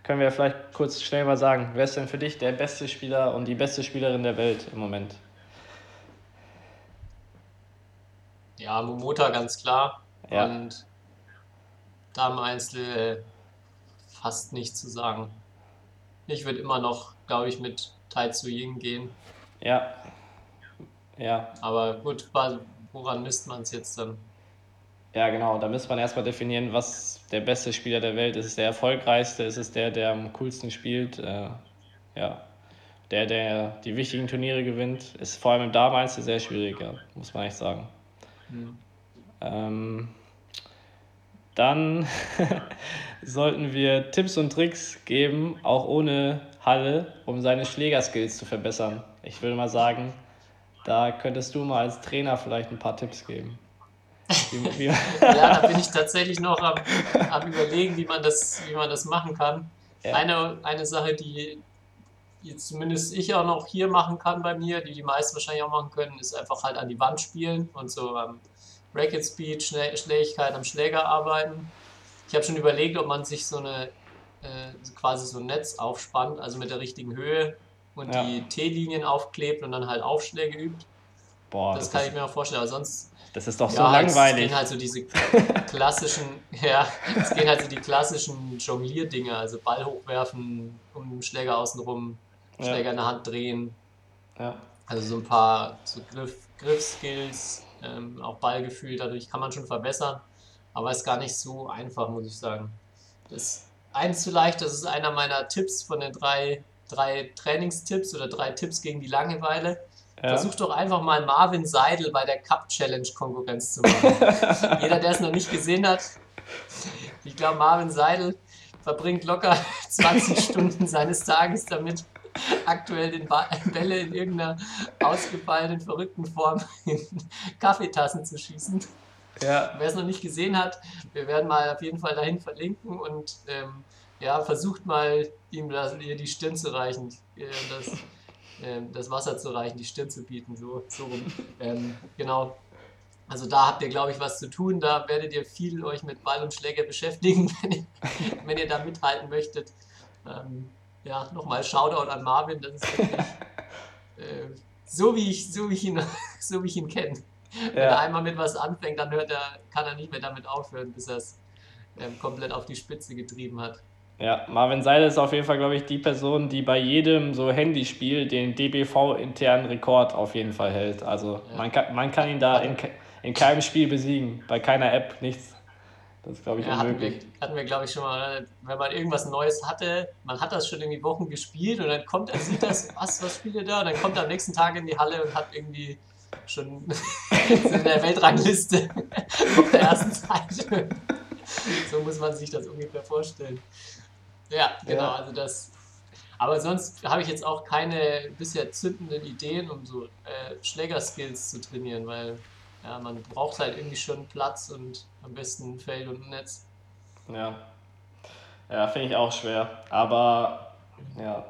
können wir vielleicht kurz schnell mal sagen, wer ist denn für dich der beste Spieler und die beste Spielerin der Welt im Moment? Ja, Momota ganz klar. Ja. Und Damen-Einzel äh, fast nichts zu sagen. Ich würde immer noch, glaube ich, mit Tai Tzu Ying gehen. Ja. Ja. Aber gut, woran misst man es jetzt dann? Ja, genau. Da müsste man erstmal definieren, was der beste Spieler der Welt ist. Ist es der erfolgreichste? Ist es der, der am coolsten spielt? Äh, ja. Der, der die wichtigen Turniere gewinnt, ist vor allem im Damals sehr schwierig, muss man echt sagen. Mhm. Ähm, dann (laughs) sollten wir Tipps und Tricks geben, auch ohne Halle, um seine Schlägerskills zu verbessern. Ich würde mal sagen, da könntest du mal als Trainer vielleicht ein paar Tipps geben. Wie, wie (laughs) ja, da bin ich tatsächlich noch am, am, überlegen, wie man das, wie man das machen kann. Ja. Eine, eine Sache, die jetzt zumindest ich auch noch hier machen kann bei mir, die die meisten wahrscheinlich auch machen können, ist einfach halt an die Wand spielen und so am Racket Speed, Schnelligkeit am Schläger arbeiten. Ich habe schon überlegt, ob man sich so eine äh, quasi so ein Netz aufspannt, also mit der richtigen Höhe und ja. die T-Linien aufklebt und dann halt Aufschläge übt. Boah, das, das kann ich mir auch vorstellen, aber sonst das ist doch so ja, langweilig. Es gehen halt so diese klassischen, (laughs) ja, es gehen halt so die klassischen Jonglier-Dinge, also Ball hochwerfen, um den Schläger außenrum, Schläger ja. in der Hand drehen. Ja. Also so ein paar so Griff, Griffskills, ähm, auch Ballgefühl, dadurch kann man schon verbessern, aber ist gar nicht so einfach, muss ich sagen. Das eins zu leicht, das ist einer meiner Tipps von den drei, drei Trainingstipps oder drei Tipps gegen die Langeweile ja. Versuch doch einfach mal Marvin Seidel bei der Cup Challenge Konkurrenz zu machen. (laughs) Jeder, der es noch nicht gesehen hat, ich glaube, Marvin Seidel verbringt locker (laughs) 20 Stunden seines Tages damit, aktuell den ba Bälle in irgendeiner ausgefallenen, verrückten Form in Kaffeetassen zu schießen. Ja. Wer es noch nicht gesehen hat, wir werden mal auf jeden Fall dahin verlinken und ähm, ja, versucht mal ihm das, hier die Stirn zu reichen. Das, ähm, das Wasser zu reichen, die Stirn zu bieten, so, so rum. Ähm, genau. Also da habt ihr, glaube ich, was zu tun. Da werdet ihr viel euch mit Ball und Schläger beschäftigen, (laughs) wenn ihr, wenn ihr da mithalten möchtet. Ähm, ja, nochmal Shoutout an Marvin. Das ist wirklich (laughs) äh, so, wie ich, so, wie ich ihn, (laughs) so ihn kenne. (laughs) Wenn er einmal mit was anfängt, dann hört er, kann er nicht mehr damit aufhören, bis er es ähm, komplett auf die Spitze getrieben hat. Ja, Marvin Seidel ist auf jeden Fall, glaube ich, die Person, die bei jedem so Handyspiel den DBV-internen Rekord auf jeden Fall hält. Also ja. man, kann, man kann ihn da in, in keinem Spiel besiegen, bei keiner App, nichts. Das ist, glaube ich, ja, unmöglich. Hatten wir, hatten wir glaube ich, schon mal, wenn man irgendwas Neues hatte, man hat das schon irgendwie Wochen gespielt und dann kommt er, sieht das, was, was spielt er da? Und dann kommt er am nächsten Tag in die Halle und hat irgendwie schon (laughs) in der Weltrangliste (laughs) auf der ersten Seite. so muss man sich das ungefähr vorstellen. Ja, genau. Ja. Also das. Aber sonst habe ich jetzt auch keine bisher zündenden Ideen, um so äh, Schlägerskills zu trainieren, weil ja, man braucht halt irgendwie schon Platz und am besten ein Feld und ein Netz. Ja. Ja, finde ich auch schwer. Aber ja,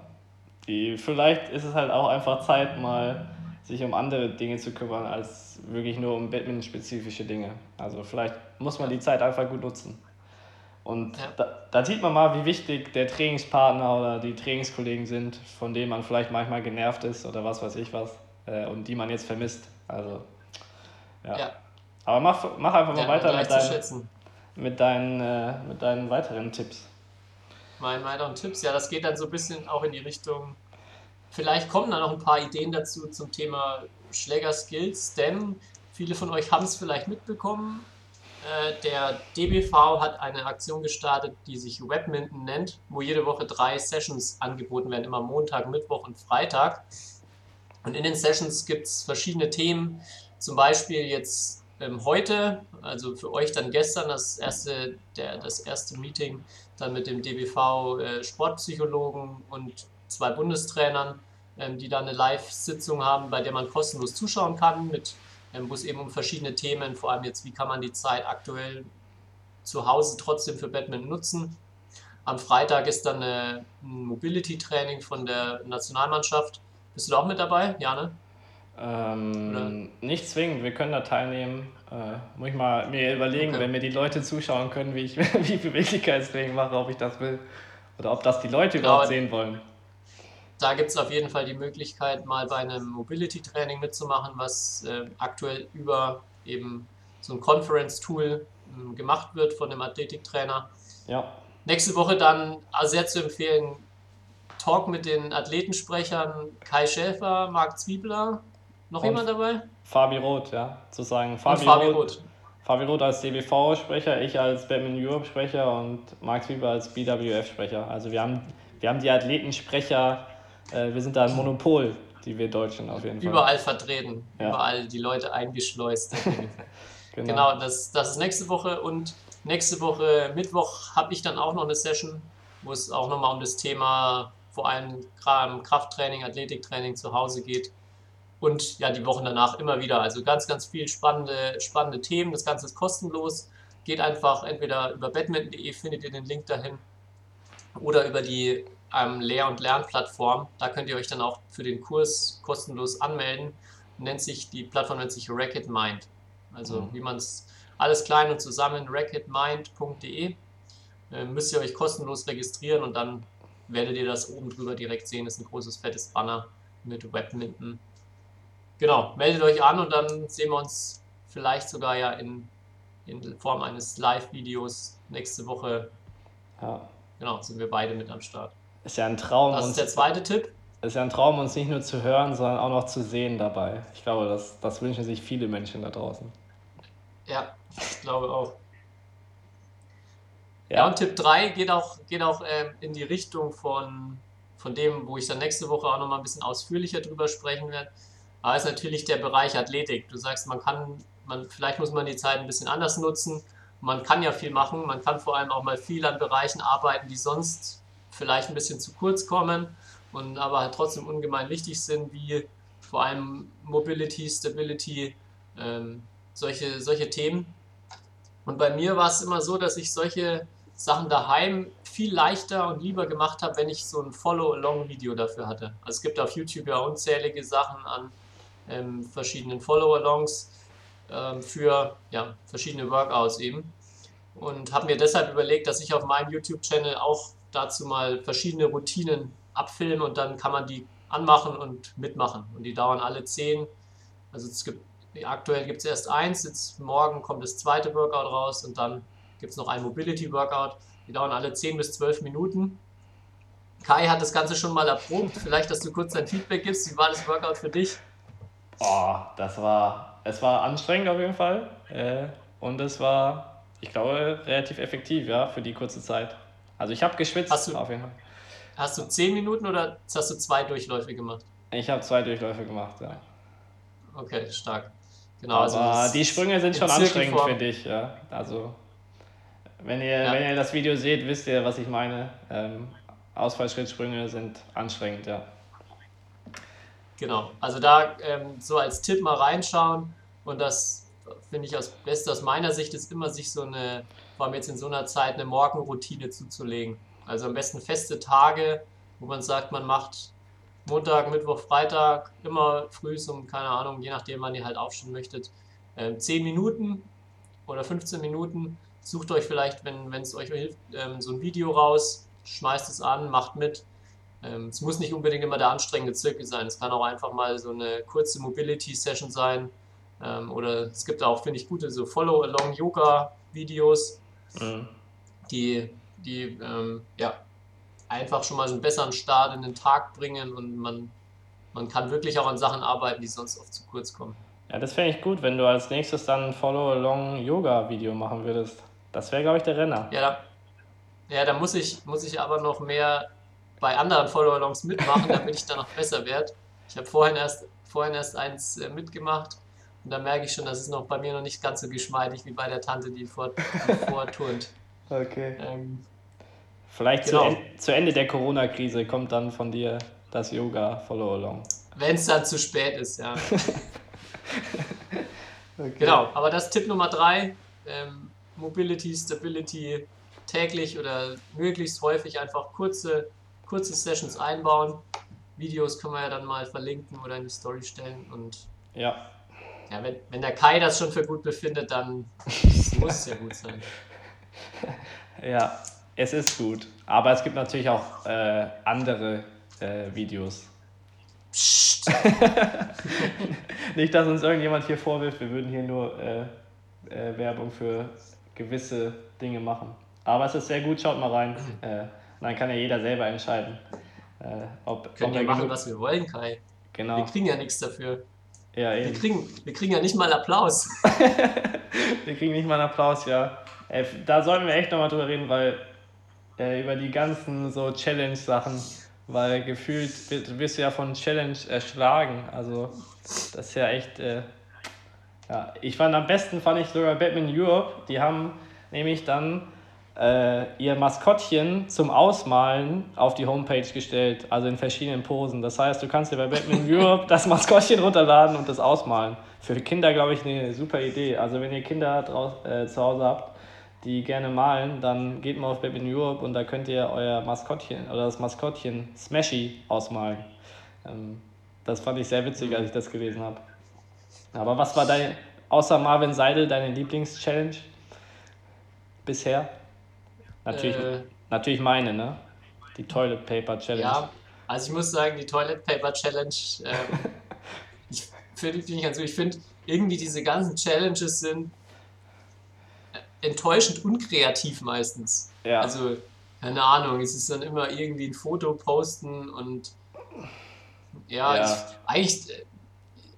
die, vielleicht ist es halt auch einfach Zeit, mal sich um andere Dinge zu kümmern, als wirklich nur um Badminton-spezifische Dinge. Also vielleicht muss man die Zeit einfach gut nutzen. Und Ja. da, da sieht man mal, wie wichtig der Trainingspartner oder die Trainingskollegen sind, von denen man vielleicht manchmal genervt ist oder was weiß ich was, äh, und die man jetzt vermisst. Also, ja. Ja. Aber mach, mach einfach mal Ja, weiter mit, zu dein, schätzen. mit, deinen, äh, mit deinen weiteren Tipps. Meine weiteren Tipps, ja, das geht dann so ein bisschen auch in die Richtung. Vielleicht kommen da noch ein paar Ideen dazu zum Thema Schlägerskills, denn viele von euch haben es vielleicht mitbekommen. Äh, der DBV hat eine Aktion gestartet, die sich Webminton nennt, wo jede Woche drei Sessions angeboten werden, immer Montag, Mittwoch und Freitag. Und in den Sessions gibt es verschiedene Themen, zum Beispiel jetzt ähm, heute, also für euch dann gestern das erste, der, das erste Meeting dann mit dem DBV äh, Sportpsychologen und zwei Bundestrainern, ähm, die dann eine Live-Sitzung haben, bei der man kostenlos zuschauen kann, mit, ähm, wo es eben um verschiedene Themen, vor allem jetzt, wie kann man die Zeit aktuell zu Hause trotzdem für Badminton nutzen. Am Freitag ist dann äh, ein Mobility-Training von der Nationalmannschaft. Bist du da auch mit dabei, Jane? Ähm, nicht zwingend, wir können da teilnehmen. Äh, muss ich mal mir überlegen, Okay. wenn mir die Leute zuschauen können, wie ich (laughs) wie Beweglichkeitstraining mache, ob ich das will. Oder ob das die Leute Genau. überhaupt sehen wollen. Da gibt es auf jeden Fall die Möglichkeit, mal bei einem Mobility-Training mitzumachen, was äh, aktuell über eben so ein Conference-Tool ähm, gemacht wird von einem Athletiktrainer. Ja, Nächste Woche dann äh, sehr zu empfehlen, Talk mit den Athletensprechern Kai Schäfer, Marc Zwiebler. Noch Und jemand dabei? Fabi Roth, ja. Zu sagen, Und Fabi, Fabi Roth, Roth. Fabi Roth als DBV-Sprecher, ich als Badminton Europe-Sprecher und Marc Zwiebel als BWF-Sprecher. Also wir haben, wir haben die Athletensprecher, äh, wir sind da ein Monopol, die wir Deutschen auf jeden Fall. Überall vertreten, Ja. überall die Leute eingeschleust. (laughs) (laughs) Genau. Genau, das, das ist nächste Woche und nächste Woche Mittwoch habe ich dann auch noch eine Session, wo es auch nochmal um das Thema vor allem Krafttraining, Athletiktraining zu Hause geht. Und ja, die Wochen danach immer wieder. Also ganz, ganz viel spannende, spannende Themen. Das Ganze ist kostenlos. Geht einfach entweder über badminton.de, findet ihr den Link dahin, oder über die ähm, Lehr- und Lernplattform. Da könnt ihr euch dann auch für den Kurs kostenlos anmelden. Nennt sich, die Plattform nennt sich Racket Mind. Also Mhm. wie man es alles klein und zusammen, racketmind.de. Äh, müsst ihr euch kostenlos registrieren und dann werdet ihr das oben drüber direkt sehen. Das ist ein großes, fettes Banner mit Webminton. Genau, meldet euch an und dann sehen wir uns vielleicht sogar ja in, in Form eines Live-Videos nächste Woche. Ja. Genau, sind wir beide mit am Start. Ist ja ein Traum, Das ist uns, der zweite Tipp. ist ja ein Traum, uns nicht nur zu hören, sondern auch noch zu sehen dabei. Ich glaube, das, das wünschen sich viele Menschen da draußen. Ja, ich glaube auch. Ja, und Tipp 3 geht auch, geht auch ähm, in die Richtung von, von dem, wo ich dann nächste Woche auch nochmal ein bisschen ausführlicher drüber sprechen werde. Aber ist natürlich der Bereich Athletik. Du sagst, man kann, man, vielleicht muss man die Zeit ein bisschen anders nutzen. Man kann ja viel machen. Man kann vor allem auch mal viel an Bereichen arbeiten, die sonst vielleicht ein bisschen zu kurz kommen und aber halt trotzdem ungemein wichtig sind, wie vor allem Mobility, Stability, ähm, solche, solche Themen. Und bei mir war es immer so, dass ich solche Sachen daheim viel leichter und lieber gemacht habe, wenn ich so ein Follow-Along-Video dafür hatte. Also es gibt auf YouTube ja unzählige Sachen an ähm, verschiedenen Follow-Alongs ähm, für ja, verschiedene Workouts eben. Und habe mir deshalb überlegt, dass ich auf meinem YouTube-Channel auch dazu mal verschiedene Routinen abfilme und dann kann man die anmachen und mitmachen. Und die dauern alle 10. Also es gibt, aktuell gibt es erst eins, jetzt morgen kommt das zweite Workout raus und dann gibt es noch ein Mobility-Workout. Die dauern alle 10 bis 12 Minuten. Kai hat das Ganze schon mal erprobt. Vielleicht, dass du kurz dein Feedback gibst. Wie war das Workout für dich? Oh, das war, es war anstrengend auf jeden Fall. Äh, und es war, ich glaube, relativ effektiv, ja, für die kurze Zeit. Also ich habe geschwitzt, Hast du- auf jeden Fall. Hast du 10 Minuten oder hast du zwei Durchläufe gemacht? Ich habe zwei Durchläufe gemacht, ja. Okay, stark. Genau, Aber also die Sprünge sind in schon anstrengend, finde ich, ja. Also, wenn ihr, Ja. wenn ihr das Video seht, wisst ihr, was ich meine. Ähm, Ausfallschrittsprünge sind anstrengend, ja. Genau, also da ähm, so als Tipp mal reinschauen und das finde ich aus Beste aus meiner Sicht ist immer sich so eine, vor allem jetzt in so einer Zeit, eine Morgenroutine zuzulegen. Also am besten feste Tage, wo man sagt, man macht Montag, Mittwoch, Freitag immer früh um, keine Ahnung, je nachdem, wann ihr halt aufstehen möchtet, ähm, 10 Minuten oder 15 Minuten. Sucht euch vielleicht, wenn es euch hilft, ähm, so ein Video raus, schmeißt es an, macht mit. Ähm, es muss nicht unbedingt immer der anstrengende Zirkel sein. Es kann auch einfach mal so eine kurze Mobility-Session sein. Ähm, oder es gibt auch, finde ich, gute so Follow-Along-Yoga-Videos, Mhm. die, die ähm, ja, einfach schon mal so einen besseren Start in den Tag bringen und man, man kann wirklich auch an Sachen arbeiten, die sonst oft zu kurz kommen. Ja, das fände ich gut, wenn du als nächstes dann ein Follow-Along-Yoga-Video machen würdest. Das wäre, glaube ich, der Renner. Ja, da, ja, da muss ich, muss ich aber noch mehr bei anderen Follow-Alongs mitmachen, damit ich da noch besser werde. Ich habe vorhin erst, vorhin erst eins äh, mitgemacht und da merke ich schon, dass es noch bei mir noch nicht ganz so geschmeidig wie bei der Tante, die, vor, (laughs) vorturnt. Okay. Ähm, Vielleicht Genau. zu, en zu Ende der Corona-Krise kommt dann von dir das Yoga-Follow-Along. Wenn es dann zu spät ist, ja. (laughs) Okay. Genau, aber das Tipp Nummer drei, ähm, Mobility, Stability täglich oder möglichst häufig einfach kurze, kurze Sessions einbauen. Videos können wir ja dann mal verlinken oder in die Story stellen und Ja, ja, wenn, wenn der Kai das schon für gut befindet, dann (laughs) muss es ja gut sein. ja, es ist gut. Aber es gibt natürlich auch äh, andere äh, Videos. Psst. (laughs) Nicht, dass uns irgendjemand hier vorwirft, wir würden hier nur äh, äh, Werbung für gewisse Dinge machen. Aber es ist sehr gut, schaut mal rein. Äh, dann kann ja jeder selber entscheiden, äh, ob, Können ob ja er machen, genug- was wir wollen, Kai. Wir Genau. kriegen ja nichts dafür. Ja, Wir eben. kriegen, wir kriegen ja nicht mal Applaus. (laughs) Wir kriegen nicht mal einen Applaus, ja. Äh, da sollten wir echt nochmal drüber reden, weil äh, über die ganzen so Challenge-Sachen, weil gefühlt wirst, du ja von Challenge erschlagen. Also das ist ja echt. Äh, ja, ich fand am besten fand ich sogar Batman Europe. Die haben nämlich dann äh, ihr Maskottchen zum Ausmalen auf die Homepage gestellt, also in verschiedenen Posen. Das heißt, du kannst dir bei Batman Europe das Maskottchen runterladen und das ausmalen. Für Kinder, glaube ich, eine super Idee. Also wenn ihr Kinder draus, äh, zu Hause habt, die gerne malen, dann geht mal auf Batman Europe und da könnt ihr euer Maskottchen oder das Maskottchen Smashy ausmalen. Ähm, das fand ich sehr witzig, als ich das gelesen habe. Aber was war dein, außer Marvin Seidel, deine Lieblings-Challenge bisher? Natürlich, Äh, natürlich meine, ne? Die Toilet Paper Challenge. Ja, also ich muss sagen, die Toilet Paper Challenge, ähm, (laughs) ich finde find ich ganz gut. Ich finde irgendwie diese ganzen Challenges sind äh, enttäuschend unkreativ meistens. Ja. Also, keine Ahnung, es ist dann immer irgendwie ein Foto posten und ja, Ja. Ich, eigentlich, äh,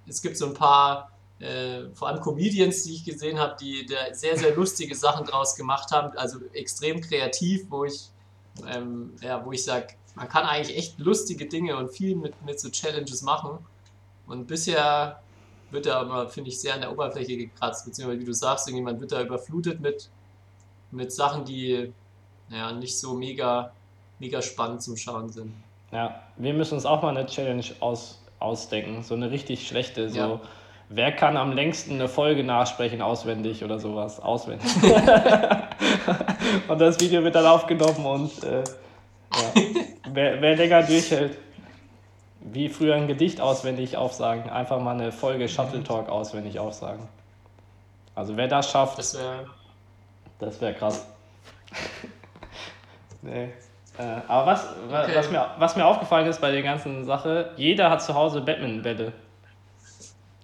es gibt so ein paar, äh, vor allem Comedians, die ich gesehen habe, die da sehr, sehr lustige Sachen draus gemacht haben, also extrem kreativ, wo ich, ähm, ja, wo ich sage, man kann eigentlich echt lustige Dinge und viel mit, mit so Challenges machen. Und bisher wird da aber, finde ich, sehr an der Oberfläche gekratzt, beziehungsweise wie du sagst, irgendjemand wird da überflutet mit, mit Sachen, die ja, nicht so mega, mega spannend zum Schauen sind. Ja, wir müssen uns auch mal eine Challenge aus, ausdenken. So eine richtig schlechte. So, Ja. Wer kann am längsten eine Folge nachsprechen, auswendig oder sowas? Auswendig. (laughs) und das Video wird dann aufgenommen und äh, ja. wer, wer länger durchhält, wie früher ein Gedicht auswendig aufsagen, einfach mal eine Folge Shuttle Talk auswendig aufsagen. Also wer das schafft, Das wäre das wäre krass. (laughs) nee. Äh, aber was, wa- Okay. was, mir, was mir aufgefallen ist bei der ganzen Sache, jeder hat zu Hause Batman-Bälle.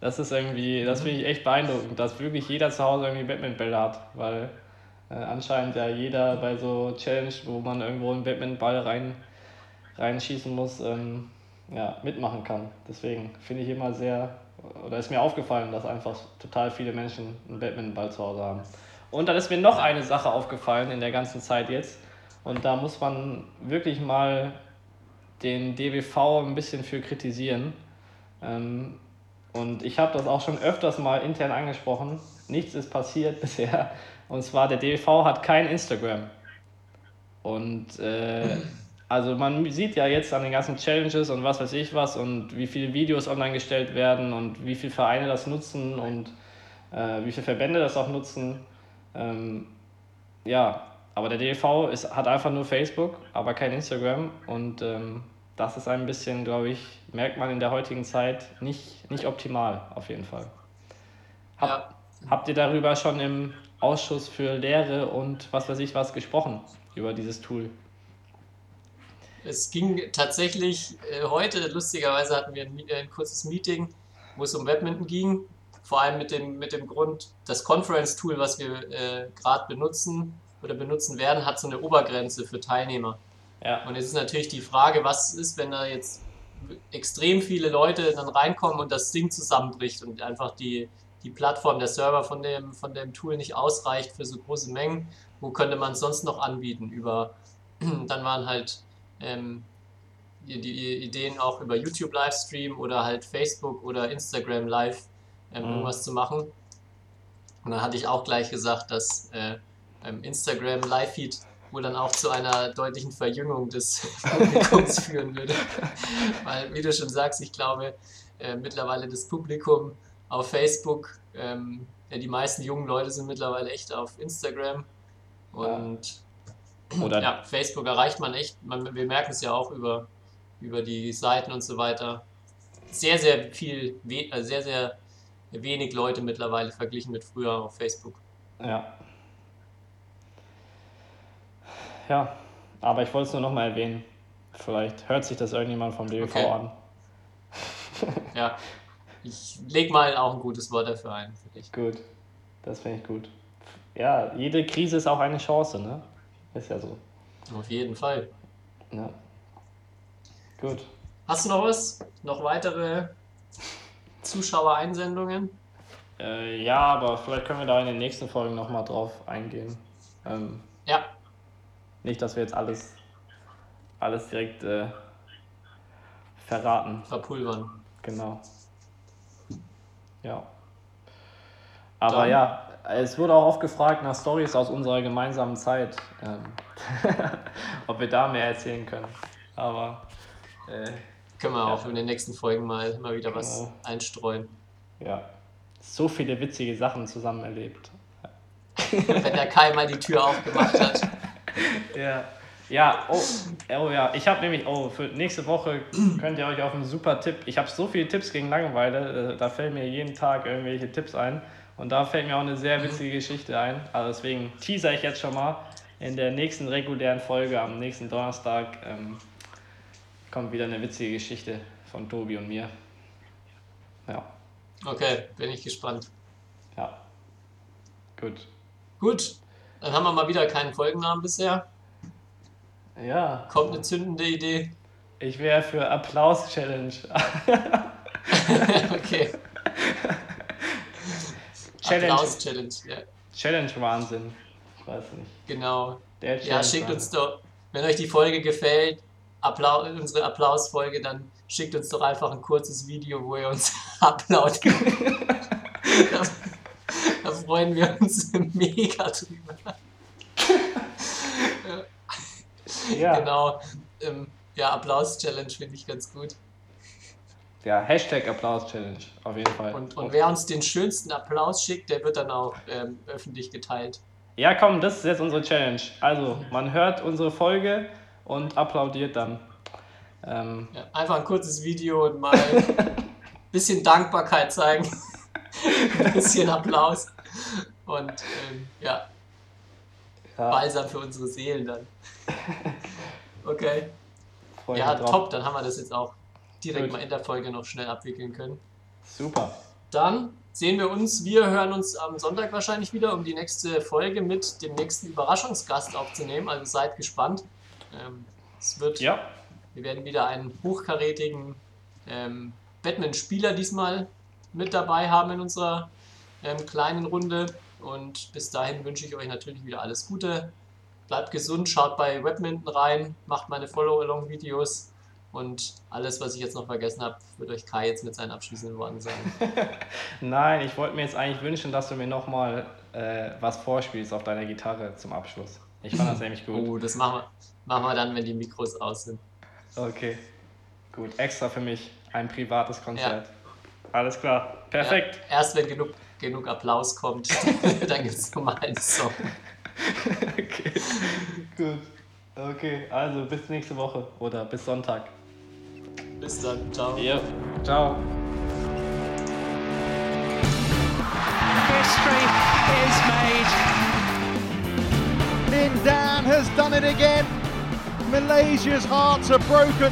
Das ist irgendwie, das finde ich echt beeindruckend, dass wirklich jeder zu Hause irgendwie Batman-Bälle hat, weil äh, anscheinend ja jeder bei so Challenge, wo man irgendwo einen Batman-Ball rein, reinschießen muss, ähm, ja, mitmachen kann. Deswegen finde ich immer sehr, oder ist mir aufgefallen, dass einfach total viele Menschen einen Batman-Ball zu Hause haben. Und dann ist mir noch eine Sache aufgefallen in der ganzen Zeit jetzt. Und da muss man wirklich mal den DWV ein bisschen für kritisieren. Ähm, und ich habe das auch schon öfters mal intern angesprochen. Nichts ist passiert (laughs) bisher. Und zwar der DWV hat kein Instagram. Und äh, (laughs) also man sieht ja jetzt an den ganzen Challenges und was weiß ich was und wie viele Videos online gestellt werden und wie viele Vereine das nutzen und äh, wie viele Verbände das auch nutzen. Ähm, ja, aber der DLV ist, hat einfach nur Facebook, aber kein Instagram und ähm, das ist ein bisschen, glaube ich, merkt man in der heutigen Zeit nicht, nicht optimal auf jeden Fall. Hab, Ja. Habt ihr darüber schon im Ausschuss für Lehre und was weiß ich was gesprochen, über dieses Tool? Es ging tatsächlich äh, heute, lustigerweise hatten wir ein, äh, ein kurzes Meeting, wo es um Badminton ging. Vor allem mit dem, mit dem Grund, das Conference-Tool, was wir äh, gerade benutzen oder benutzen werden, hat so eine Obergrenze für Teilnehmer. Ja, Und jetzt ist natürlich die Frage, was ist, wenn da jetzt extrem viele Leute dann reinkommen und das Ding zusammenbricht und einfach die, die Plattform, der Server von dem, von dem Tool nicht ausreicht für so große Mengen. Wo könnte man es sonst noch anbieten? Über, (clears throat) dann waren halt ähm, die, die Ideen auch über YouTube Livestream oder halt Facebook oder Instagram Live ähm, Mhm. irgendwas zu machen. Und dann hatte ich auch gleich gesagt, dass äh, Instagram Live-Feed wohl dann auch zu einer deutlichen Verjüngung des (laughs) Publikums führen würde. Weil, wie du schon sagst, ich glaube, äh, mittlerweile das Publikum auf Facebook, ähm, ja, die meisten jungen Leute sind mittlerweile echt auf Instagram. Und oder ja, Facebook erreicht man echt, man, wir merken es ja auch über, über die Seiten und so weiter. Sehr, sehr viel, äh, sehr, sehr wenig Leute mittlerweile verglichen mit früher auf Facebook. Ja. Ja, aber ich wollte es nur nochmal erwähnen. Vielleicht hört sich das irgendjemand vom DBV Okay. an. (laughs) Ja, ich leg mal auch ein gutes Wort dafür ein. Gut, das finde ich gut. Ja, jede Krise ist auch eine Chance, ne? Ist ja so. Auf jeden Fall. Ja. Gut. Hast du noch was? Noch weitere Zuschauereinsendungen? Äh, ja, aber vielleicht können wir da in den nächsten Folgen nochmal drauf eingehen. Ähm, Ja, nicht, dass wir jetzt alles, alles direkt äh, verraten. verpulvern. Genau. Ja. Aber Dann- ja, es wurde auch oft gefragt nach Stories aus unserer gemeinsamen Zeit. Ähm, (laughs) ob wir da mehr erzählen können. Aber äh, Können wir auch in den nächsten Folgen mal, mal wieder was Genau. einstreuen. ja, so viele witzige Sachen zusammen erlebt. (laughs) Wenn der Kai mal die Tür aufgemacht hat. Ja. Ja, oh, oh ja, ich habe nämlich, oh, für nächste Woche könnt ihr euch auf einen super Tipp, ich habe so viele Tipps gegen Langeweile, äh, da fällt mir jeden Tag irgendwelche Tipps ein und da fällt mir auch eine sehr witzige Geschichte ein, also deswegen teaser ich jetzt schon mal, in der nächsten regulären Folge am nächsten Donnerstag ähm, kommt wieder eine witzige Geschichte von Tobi und mir. Ja, Okay, bin ich gespannt. ja, gut. Gut, dann haben wir mal wieder keinen Folgennamen bisher. Ja, Kommt eine zündende Idee. ich wäre für Applaus-Challenge. (laughs) okay. (laughs) Challenge. Applaus-Challenge. Ja, Challenge-Wahnsinn. Ich weiß nicht. genau. Der Ja, schickt uns doch, wenn euch die Folge gefällt, Applau unsere Applausfolge, dann schickt uns doch einfach ein kurzes Video, wo ihr uns (laughs) Applaus gibt. Da, freuen wir uns (laughs) mega drüber. Ja. (laughs) Genau. Ähm, ja, Applaus-Challenge finde ich ganz gut. ja, Hashtag Applaus-Challenge, auf jeden Fall. Und, und wer uns den schönsten Applaus schickt, der wird dann auch ähm, öffentlich geteilt. ja, komm, das ist jetzt unsere Challenge. Also, man hört unsere Folge und applaudiert dann. Ähm, Ja, einfach ein kurzes Video und mal (laughs) ein bisschen Dankbarkeit zeigen. Ein bisschen Applaus. Und ähm, ja, ja, balsam für unsere Seelen dann. Okay. freu Ja, drauf. top. Dann haben wir das jetzt auch direkt Gut. mal in der Folge noch schnell abwickeln können. Super. Dann sehen wir uns, wir hören uns am Sonntag wahrscheinlich wieder, um die nächste Folge mit dem nächsten Überraschungsgast aufzunehmen. Also seid gespannt. Ähm, es wird, Ja, wir werden wieder einen hochkarätigen ähm, Batman-Spieler diesmal mit dabei haben in unserer ähm, kleinen Runde. Und bis dahin wünsche ich euch natürlich wieder alles Gute. Bleibt gesund, schaut bei Webminton rein, macht meine Follow-along-Videos und alles, was ich jetzt noch vergessen habe, wird euch Kai jetzt mit seinen abschließenden Worten sagen. (laughs) nein, ich wollte mir jetzt eigentlich wünschen, dass du mir nochmal äh, was vorspielst auf deiner Gitarre zum Abschluss. Ich fand das (laughs) nämlich gut. Oh, das machen wir, machen wir dann, wenn die Mikros aus sind. Okay. Gut, extra für mich ein privates Konzert. Alles klar. Perfekt. Ja, erst wenn genug, genug Applaus kommt, (laughs) dann gibt es nochmal einen Song. (laughs) okay. Gut. Okay, also bis nächste Woche oder bis Sonntag. Bis dann, ciao. Ja, ciao. History is made. Lin Dan has done it again. Malaysia's hearts are broken.